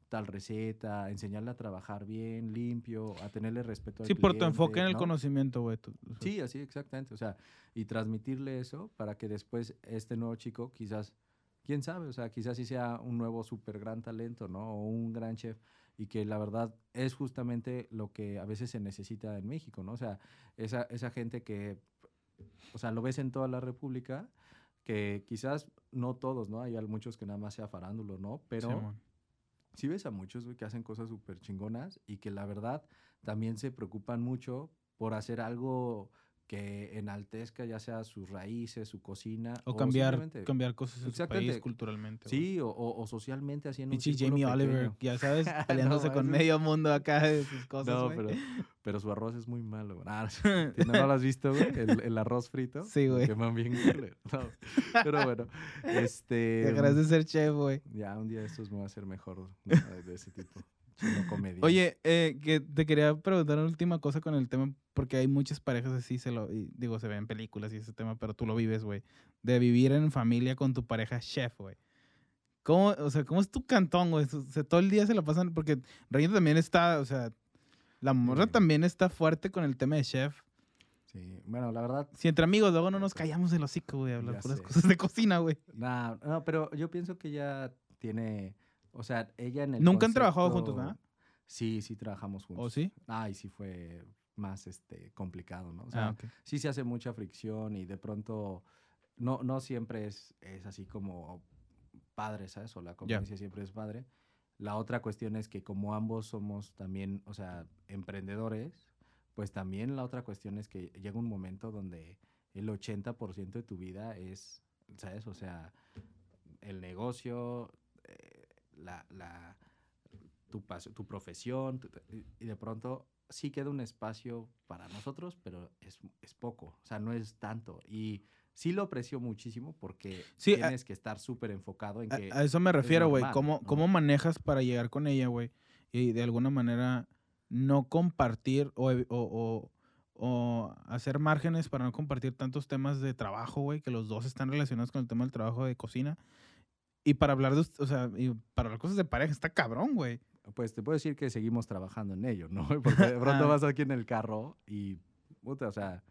tal receta, enseñarle a trabajar bien, limpio, a tenerle respeto al Sí, por tu enfoque en el ¿no? conocimiento, güey. Sí, así exactamente. O sea, y transmitirle eso para que después este nuevo chico quizás, quién sabe, o sea, quizás sí sea un nuevo súper gran talento, ¿no? O un gran chef. Y que la verdad es justamente lo que a veces se necesita en México, ¿no? O sea, esa, esa gente que, o sea, lo ves en toda la República, que quizás no todos, ¿no? Hay muchos que nada más sea farándulo, ¿no? Pero Simón. sí ves a muchos que hacen cosas súper chingonas y que la verdad también se preocupan mucho por hacer algo que enaltezca ya sea sus raíces, su cocina. O cambiar, cambiar cosas en su país culturalmente. Sí, o, o- o socialmente así en un Jamie Oliver, pequeño. ya sabes, peleándose con medio mundo acá de sus cosas, No, pero, pero su arroz es muy malo. güey. Ah, ¿no lo has visto, güey? El, el arroz frito. Sí, güey. Queman bien culero. No, Pero bueno, este... Dejarás de ser chef, güey. Ya, un día de estos me voy a hacer mejor de ese tipo. Comedia. Oye, eh, que te quería preguntar una última cosa con el tema, porque hay muchas parejas así, se lo, y digo, se ven en películas y ese tema, pero tú lo vives, güey. De vivir en familia con tu pareja chef, güey. ¿Cómo, o sea, ¿cómo es tu cantón, güey? O sea, todo el día se lo pasan, porque Reina también está, o sea, la morra Sí. también está fuerte con el tema de chef. Sí, bueno, la verdad, Si entre amigos luego no nos callamos el hocico, güey, hablar Ya puras cosas de cocina, güey. nah, no, pero yo pienso que ella tiene, o sea, ella en el Nunca han trabajado concepto- juntos, ¿verdad? Sí, sí trabajamos juntos. ¿O sí? Ay, sí fue más este complicado, ¿no? O sea, Ah, ok. sí se hace mucha fricción y de pronto no, no siempre es, es así como padre, ¿sabes? O la convivencia siempre es padre. La otra cuestión es que como ambos somos también, o sea, emprendedores, pues también la otra cuestión es que llega un momento donde el 80% de tu vida es, ¿sabes? O sea, el negocio, la, la, tu, pas- tu profesión, tu- y- de pronto sí queda un espacio para nosotros, pero es, es poco, o sea, no es tanto. Y sí lo aprecio muchísimo porque Sí, a- tienes que estar súper enfocado en que... a eso me refiero, güey. ¿Cómo, ¿no? ¿Cómo manejas para llegar con ella, güey? Y de alguna manera no compartir o, o- o- o hacer márgenes para no compartir tantos temas de trabajo, güey, que los dos están relacionados con el tema del trabajo de cocina. Y para hablar de, o sea, y para las cosas de pareja, está cabrón, güey. Pues te puedo decir que seguimos trabajando en ello, ¿no? Porque de pronto Ah. vas aquí en el carro y, puta, o sea,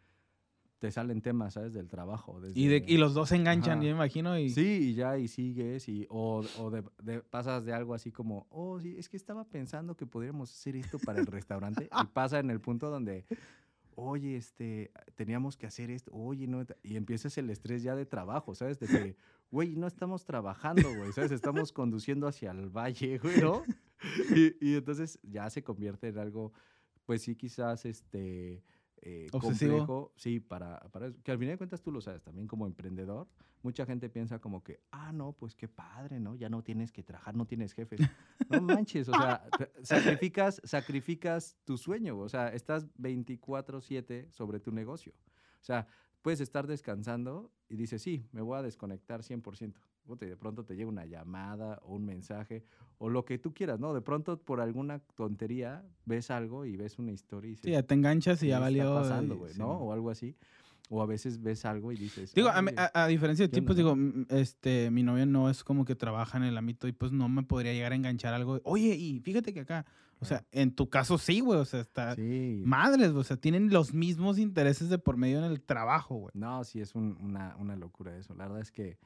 te salen temas, ¿sabes? Del trabajo. Y, de, desde- y los dos se enganchan, Ajá. yo imagino. Y, Sí, y ya, y sigues, y, o, o de, de- pasas de algo así como, oh, sí, es que estaba pensando que podríamos hacer esto para el restaurante, y pasa en el punto donde, oye, este, teníamos que hacer esto, oye, no, y empiezas el estrés ya de trabajo, ¿sabes? De que, güey, no estamos trabajando, güey, ¿sabes? Estamos conduciendo hacia el valle, güey, ¿no? Y, y entonces ya se convierte en algo, pues sí, quizás, este... eh, Obsesivo. complejo, sí, para, para eso. Que al final de cuentas tú lo sabes, también como emprendedor, mucha gente piensa como que, ah, no, pues qué padre, ¿no? Ya no tienes que trabajar, no tienes jefes. No manches, o sea, sacrificas, sacrificas tu sueño, o sea, estás 24/7 sobre tu negocio. O sea, puedes estar descansando y dices, sí, me voy a desconectar 100%. Puta, y de pronto te llega una llamada o un mensaje o lo que tú quieras, ¿no? De pronto por alguna tontería ves algo y ves una historia y dices, sí, ya te enganchas y ¿qué ya está valió. pasando, y- güey? sí, ¿no? man. O algo así. O a veces ves algo y dices. Digo, a, "Oye, a- a diferencia de ¿qué ti, pues digo, este, mi novia no es como que trabaja en el ámbito y pues no me podría llegar a enganchar algo. Oye, y fíjate que acá. O sea, en tu caso sí, güey. O sea, está. Sí. Madres, o sea, tienen los mismos intereses de por medio en el trabajo, güey. No, sí, es un- una, una locura eso. La verdad es que,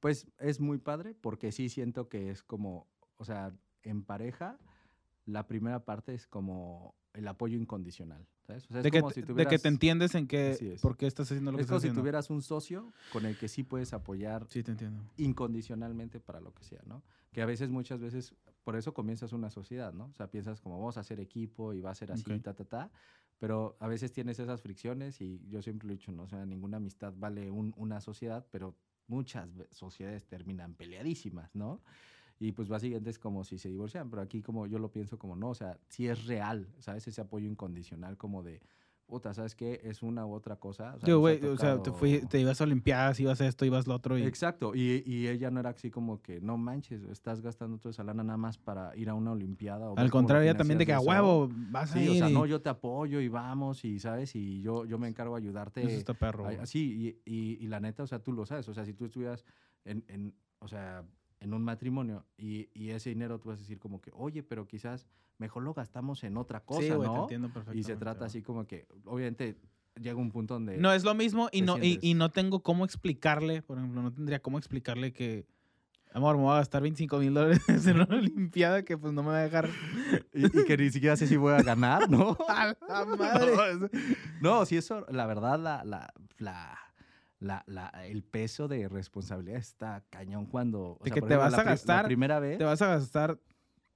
pues, es muy padre porque sí siento que es como, o sea, en pareja, la primera parte es como el apoyo incondicional, ¿sabes? O sea, es De que, como te- si de que tuvieras, te entiendes en qué, es. por qué estás haciendo lo que es estás como si haciendo. tuvieras un socio con el que sí puedes apoyar Sí, te entiendo. incondicionalmente para lo que sea, ¿no? Que a veces, muchas veces, por eso comienzas una sociedad, ¿no? O sea, piensas como vamos a hacer equipo y va a ser así, Ok. ta, ta, ta. Pero a veces tienes esas fricciones y yo siempre lo he dicho, ¿no? O sea, ninguna amistad vale un- una sociedad, pero muchas sociedades terminan peleadísimas, ¿no? Y pues básicamente es como si se divorcian, pero aquí como yo lo pienso como no, o sea, si es real, ¿sabes? Ese apoyo incondicional como de, puta, ¿sabes qué? Es una u otra cosa. O sea, güey, o sea, te, fui- te ibas a Olimpiadas, ibas a esto, ibas lo otro. Y... Exacto, y, y ella no era así como que, no manches, estás gastando toda esa lana nada más para ir a una olimpiada. o Al contrario, ella también de que a financias eso". huevo vas a Sí, ir. o sea, y- no, yo te apoyo y vamos, y sabes, y yo, yo me encargo de ayudarte. Eso está perro. Ay, y, y, y la neta, o sea, tú lo sabes, o sea, si tú estuvieras en, en o sea, en un matrimonio y, y ese dinero tú vas a decir como que, oye, pero quizás mejor lo gastamos en otra cosa, sí, güey, te ¿no? entiendo Y perfectamente. se trata así como que, obviamente, llega un punto donde... No es lo mismo y no, y, y no tengo cómo explicarle, por ejemplo, no tendría cómo explicarle que, amor, me voy a gastar 25 mil dólares en una Olimpiada que pues no me va a dejar y, y que ni siquiera sé si voy a ganar, ¿no? a la madre. No, No, sí, eso, la verdad, la, la, la, la- la- el peso de responsabilidad está cañón cuando... o sea, que te ejemplo, vas la a la gastar- primera vez... Te vas a gastar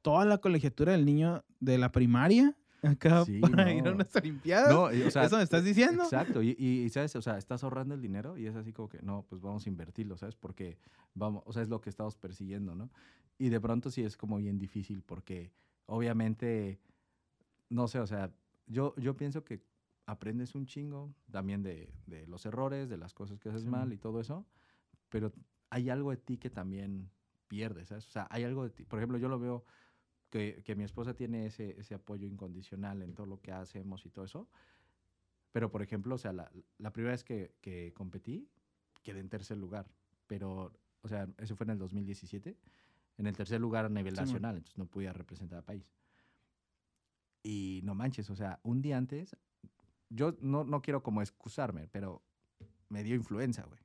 toda la colegiatura del niño de la primaria acá Sí, para ir a unas Olimpiadas. No, o sea, ¿Eso me estás diciendo? Exacto, y, y, y, ¿sabes? O sea, estás ahorrando el dinero y es así como que, no, pues vamos a invertirlo, ¿sabes? Porque vamos, o sea, es lo que estamos persiguiendo, ¿no? Y de pronto sí es como bien difícil porque obviamente, no sé, o sea, yo, yo pienso que aprendes un chingo también de, de los errores, de las cosas que haces Sí. mal y todo eso, pero hay algo de ti que también pierdes, ¿sabes? O sea, hay algo de ti, por ejemplo, yo lo veo que, que mi esposa tiene ese, ese apoyo incondicional en todo lo que hacemos y todo eso, pero, por ejemplo, o sea, la, la primera vez que, que competí, quedé en tercer lugar. Pero, o sea, eso fue en el 2017. En el tercer lugar a nivel Sí, nacional, entonces no podía representar al país. Y no manches, o sea, un día antes, yo no, no quiero como excusarme, pero me dio influenza, güey.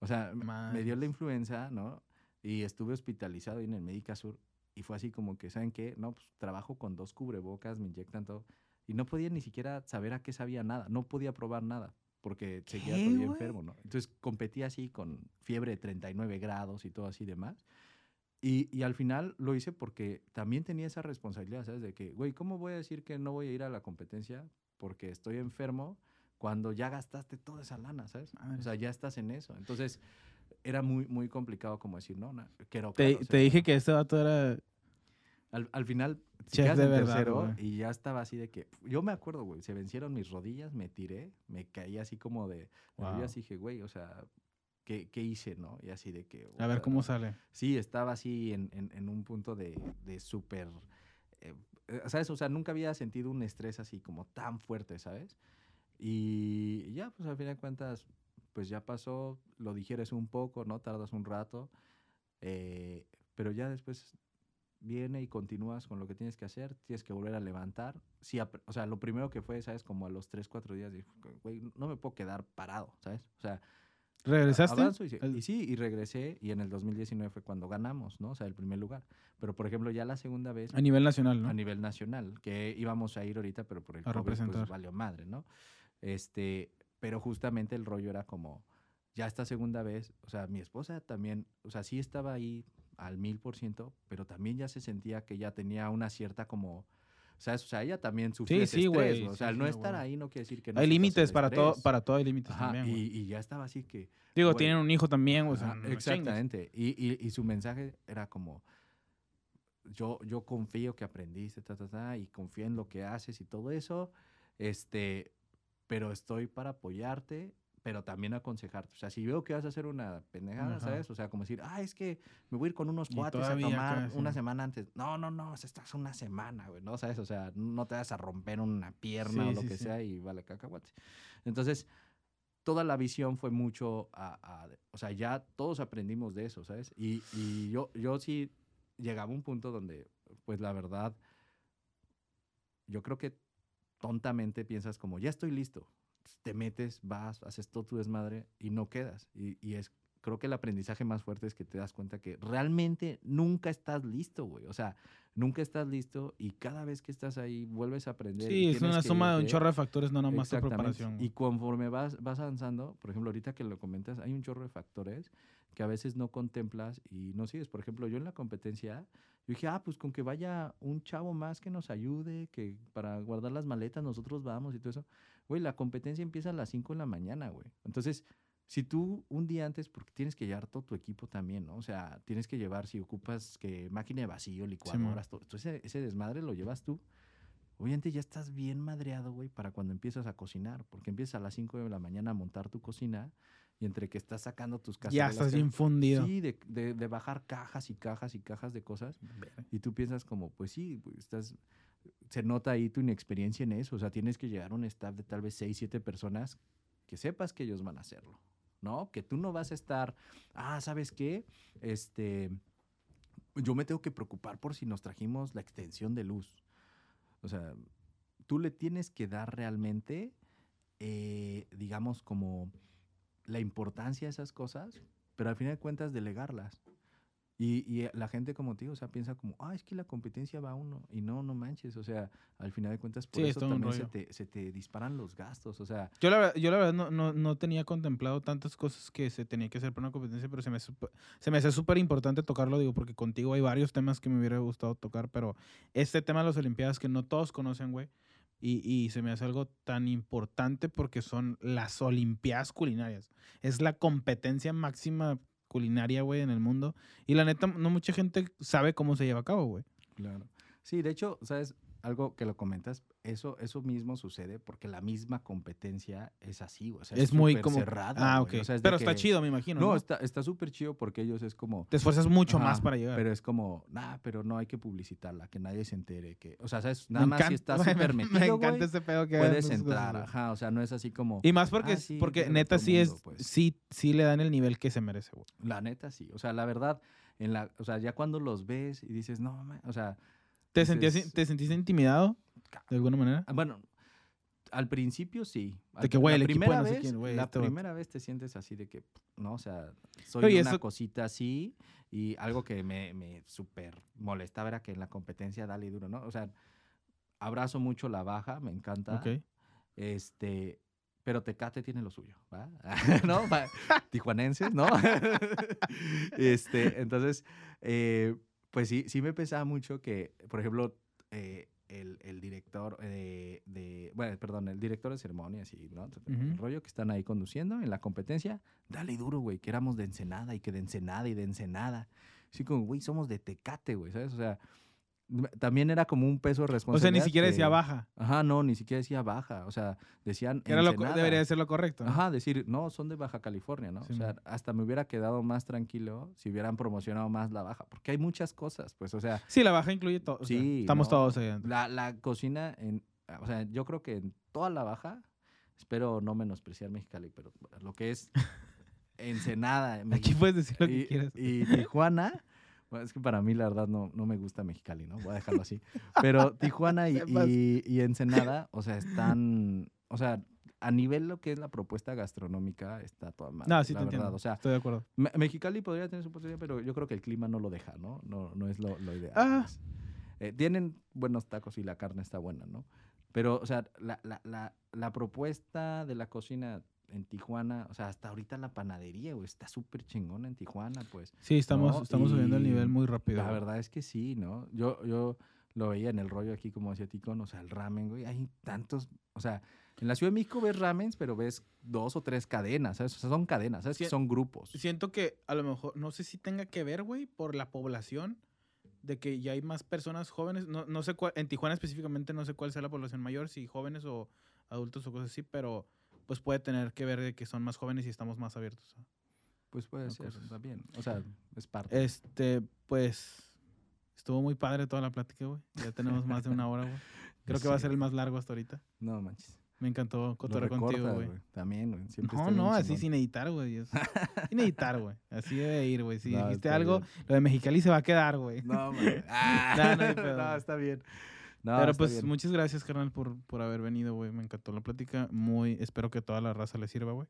O sea, me dio la influenza, ¿no? Y estuve hospitalizado en el Médica Sur. Y fue así como que, ¿saben qué? No, pues trabajo con dos cubrebocas, me inyectan todo. Y no podía ni siquiera saber a qué sabía nada. No podía probar nada porque seguía ¿Qué, todavía enfermo, ¿no? Entonces competí así con fiebre de 39 grados y todo así demás. Y, y al final lo hice porque también tenía esa responsabilidad, ¿sabes? De que, güey, ¿cómo voy a decir que no voy a ir a la competencia porque estoy enfermo cuando ya gastaste toda esa lana, ¿sabes? O sea, ya estás en eso. Entonces, era muy, muy complicado como decir, no, no quiero Te, dije que este vato era... Al, al final, si de verdad, tercero y ya estaba así de que, yo me acuerdo, güey, se vencieron mis rodillas, me tiré, me caí así como de, Wow. y dije, güey, o sea, ¿qué, qué hice, no? Y así de que... A ver cómo sale. Sí, estaba así en, en- en un punto de, de súper... eh, eh, ¿Sabes? O sea, nunca había sentido un estrés así como tan fuerte, ¿sabes? Y ya, pues al final de cuentas, pues ya pasó, lo digieres un poco, ¿no? Tardas un rato, eh, pero ya después viene y continúas con lo que tienes que hacer, tienes que volver a levantar. Sí, o sea, lo primero que fue, ¿sabes? Como a los 3, 4 días, no me puedo quedar parado, ¿sabes? O sea, ¿Regresaste? Avanzo y, sí- y sí, y regresé y en el 2019 fue cuando ganamos, ¿no? O sea, el primer lugar. Pero, por ejemplo, ya la segunda vez A nivel nacional, ¿no? a nivel nacional, que íbamos a ir ahorita, pero por el A COVID, pues valió madre, ¿no? Este, pero justamente el rollo era como, ya esta segunda vez, o sea, mi esposa también, o sea, sí estaba ahí al mil por ciento, pero también ya se sentía que ya tenía una cierta como, ¿sabes? O sea, ella también sufría Sí, ese sí, estrés, güey, O sea, sí, el no estar ahí no quiere decir que no Hay límites para todo, para todo hay límites también, y, y ya estaba así que, Digo, güey, tienen un hijo también, o sea, Ajá, no exactamente. Y, y, y su mensaje era como, yo, yo confío que aprendiste, ta, ta, ta, y confío en lo que haces y todo eso, este, pero estoy para apoyarte, pero también aconsejarte. O sea, si veo que vas a hacer una pendejada, Ajá. ¿sabes? O sea, como decir, ah, es que me voy a ir con unos cuates a tomar una semana antes. No, no, no, o sea, estás una semana, güey, ¿no? ¿Sabes? O sea, no te vas a romper una pierna Sí, o lo sí, que sí. sea y vale cacahuate. Entonces, toda la visión fue mucho a, a- o sea, ya todos aprendimos de eso, ¿sabes? Y, y yo, yo sí llegaba a un punto donde, pues la verdad, yo creo que tontamente piensas como, ya estoy listo. Te metes, vas, haces todo tu desmadre y no quedas. Y, y es, creo que el aprendizaje más fuerte es que te das cuenta que realmente nunca estás listo, güey. O sea, nunca estás listo y cada vez que estás ahí vuelves a aprender. y Sí, es tienes una suma de un chorro de factores, no nomás tu Exactamente. preparación. güey. Y conforme vas, vas avanzando, por ejemplo, ahorita que lo comentas, hay un chorro de factores que a veces no contemplas y no sigues. Por ejemplo, yo en la competencia, yo dije, ah, pues con que vaya un chavo más que nos ayude, que para guardar las maletas nosotros vamos y todo eso. Güey, la competencia empieza a las 5 de la mañana, güey. Entonces, si tú un día antes, porque tienes que llevar todo tu equipo también, ¿no? O sea, tienes que llevar, si ocupas que máquina de vacío, licuadoras, todo, todo ese, ese desmadre lo llevas tú. Obviamente ya estás bien madreado, güey, para cuando empiezas a cocinar, porque empiezas a las 5 de la mañana a montar tu cocina y entre que estás sacando tus Ya cacerolas estás que- bien fundido. Sí, de, de- de bajar cajas y cajas y cajas de cosas. Y tú piensas como, pues sí, pues, estás, se nota ahí tu inexperiencia en eso. O sea, tienes que llegar a un staff de tal vez 6, 7 personas que sepas que ellos van a hacerlo, ¿no? Que tú no vas a estar, ah, ¿sabes qué? Este, yo me tengo que preocupar por si nos trajimos la extensión de luz. O sea, tú le tienes que dar realmente, eh, digamos, como la importancia a esas cosas, pero al final de cuentas delegarlas. Y, y la gente, como te digo, o sea, piensa como, ah, es que la competencia va a uno. Y no, no manches. O sea, al final de cuentas, por Sí, es eso también se te, se te disparan los gastos. O sea, Yo la, verdad- yo la verdad no, no, no tenía contemplado tantas cosas que se tenía que hacer para una competencia, pero se me, se me hace súper importante tocarlo, digo, porque contigo hay varios temas que me hubiera gustado tocar, pero este tema de las Olimpiadas que no todos conocen, güey, y, y se me hace algo tan importante porque son las Olimpiadas culinarias. Es la competencia máxima culinaria, güey, en el mundo. Y la neta, no mucha gente sabe cómo se lleva a cabo, güey. Claro. Sí, de hecho, ¿sabes? Algo que lo comentas, eso, eso mismo sucede porque la misma competencia es así, o sea, es muy como... cerrada, ah, o sea, es pero está que- chido, me imagino. No, No, está está súper chido porque ellos es como... Te esfuerzas mucho Ajá, más para llegar. Pero es como, nah, pero no hay que publicitarla, que nadie se entere, que, o sea, ¿sabes? Me Nada más si estás súper me- metido, Me encanta güey, ese pedo que hagan puedes cosas, entrar, ajá, o sea, no es así como... Y más porque, Ah, sí, porque neta sí es, pues. sí, sí le dan el nivel que se merece, güey. La neta, sí, o sea, la verdad, en la, o sea, ya cuando los ves y dices, no, ma-", o sea, ¿Te, sentías, ¿Te sentiste intimidado de alguna manera? Ah, Bueno, al principio sí. De que, güey, la el equipo de primera no sé vez, quién, güey, La este vato. primera vez te sientes así de que, no, o sea, soy Oye, una eso- cosita así y algo que me, me súper molestaba era que en la competencia dale y duro, ¿no? O sea, abrazo mucho la baja, me encanta. Ok. Este, pero Tecate tiene lo suyo, ¿va? ¿No? Va- Tijuanenses, ¿no? este, entonces, eh, pues sí, sí me pesaba mucho que, por ejemplo, eh, el, el director eh, de, bueno, perdón, el director de ceremonias y, ¿no? El rollo que están ahí conduciendo en la competencia, dale duro, güey, que éramos de Ensenada y que de Ensenada y de Ensenada. Así como, güey, somos de Tecate, güey, ¿sabes? O sea, también era como un peso de O sea, ni siquiera decía baja. Ajá, no, ni siquiera decía baja. O sea, decían. Era lo, debería de ser lo correcto. ¿no? Ajá, decir, no, son de Baja California, ¿no? Sí, o sea, man. hasta me hubiera quedado más tranquilo si hubieran promocionado más la baja. Porque hay muchas cosas, pues, o sea, Sí, la baja incluye todo. sea, Sí, estamos no. todos ahí la, la cocina, en, o sea, yo creo que en toda la baja, espero no menospreciar Mexicali, pero lo que es Ensenada, Aquí puedes decir lo que quieras. y Tijuana, bueno, es que para mí la verdad no, no me gusta Mexicali, ¿no? Voy a dejarlo así. Pero Tijuana y, y- y Ensenada, o sea, están, o sea, a nivel lo que es la propuesta gastronómica, está toda mal. No, sí la te verdad. entiendo. O sea, Estoy de acuerdo. Me- Mexicali podría tener su oportunidad, pero yo creo que el clima no lo deja, ¿no? No, no es lo, lo ideal. Ah. pues. Eh, tienen buenos tacos y la carne está buena, ¿no? Pero, o sea, la, la, la, la propuesta de la cocina en Tijuana, o sea, hasta ahorita la panadería, güey, está súper chingona en Tijuana, pues. Sí, estamos, No, estamos subiendo el nivel muy rápido. La verdad es que sí, ¿no? Yo, yo lo veía en el rollo aquí como asiático, o sea, el ramen, güey, hay tantos, o sea, en la Ciudad de México ves ramens, pero ves dos o tres cadenas, ¿sabes? O sea, son cadenas, ¿sabes? Que son grupos. Siento que a lo mejor, no sé si tenga que ver, güey, por la población, de que ya hay más personas jóvenes. No, no sé cuál, en Tijuana específicamente no sé cuál sea la población mayor, si jóvenes o adultos o cosas así, pero pues puede tener que ver de que son más jóvenes y estamos más abiertos. Pues puede ser cosas. también. O sea, es parte. Este, pues, estuvo muy padre toda la plática, güey. Ya tenemos más de una hora, güey. Creo que va a Sí, ser el más largo hasta ahorita. No manches. Me encantó cotorrear contigo, güey. También, güey. No, no, así chingón. sin editar, güey. Sin editar, güey. Así debe ir, güey. Si No, dijiste algo, bien. lo de Mexicali se va a quedar, güey. No, man. Ah, No, no no, está bien. No, Pero pues bien. muchas gracias, carnal, por, por haber venido, güey. Me encantó la plática. Muy, espero que toda la raza le sirva, güey.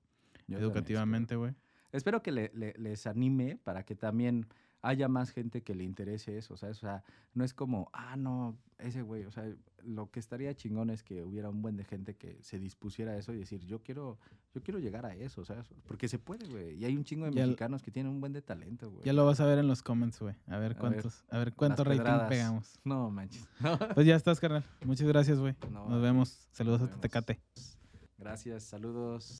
Educativamente, güey. espero, espero que le- le- les anime para que también haya más gente que le interese eso, ¿sabes? O sea, no es como, ah, no, ese güey, o sea, lo que estaría chingón es que hubiera un buen de gente que se dispusiera a eso y decir, yo quiero, yo quiero llegar a eso, ¿sabes? Porque se puede, güey. Y hay un chingo de Ya mexicanos que tienen un buen de talento, güey. Ya lo vas a ver en los comments, güey. A ver A ver, cuántos, a ver cuánto rating pedradas. pegamos. No, manches. Pues ya estás, carnal. Muchas gracias, güey. No, Nos vemos. Saludos Nos a. Tecate. Gracias, saludos.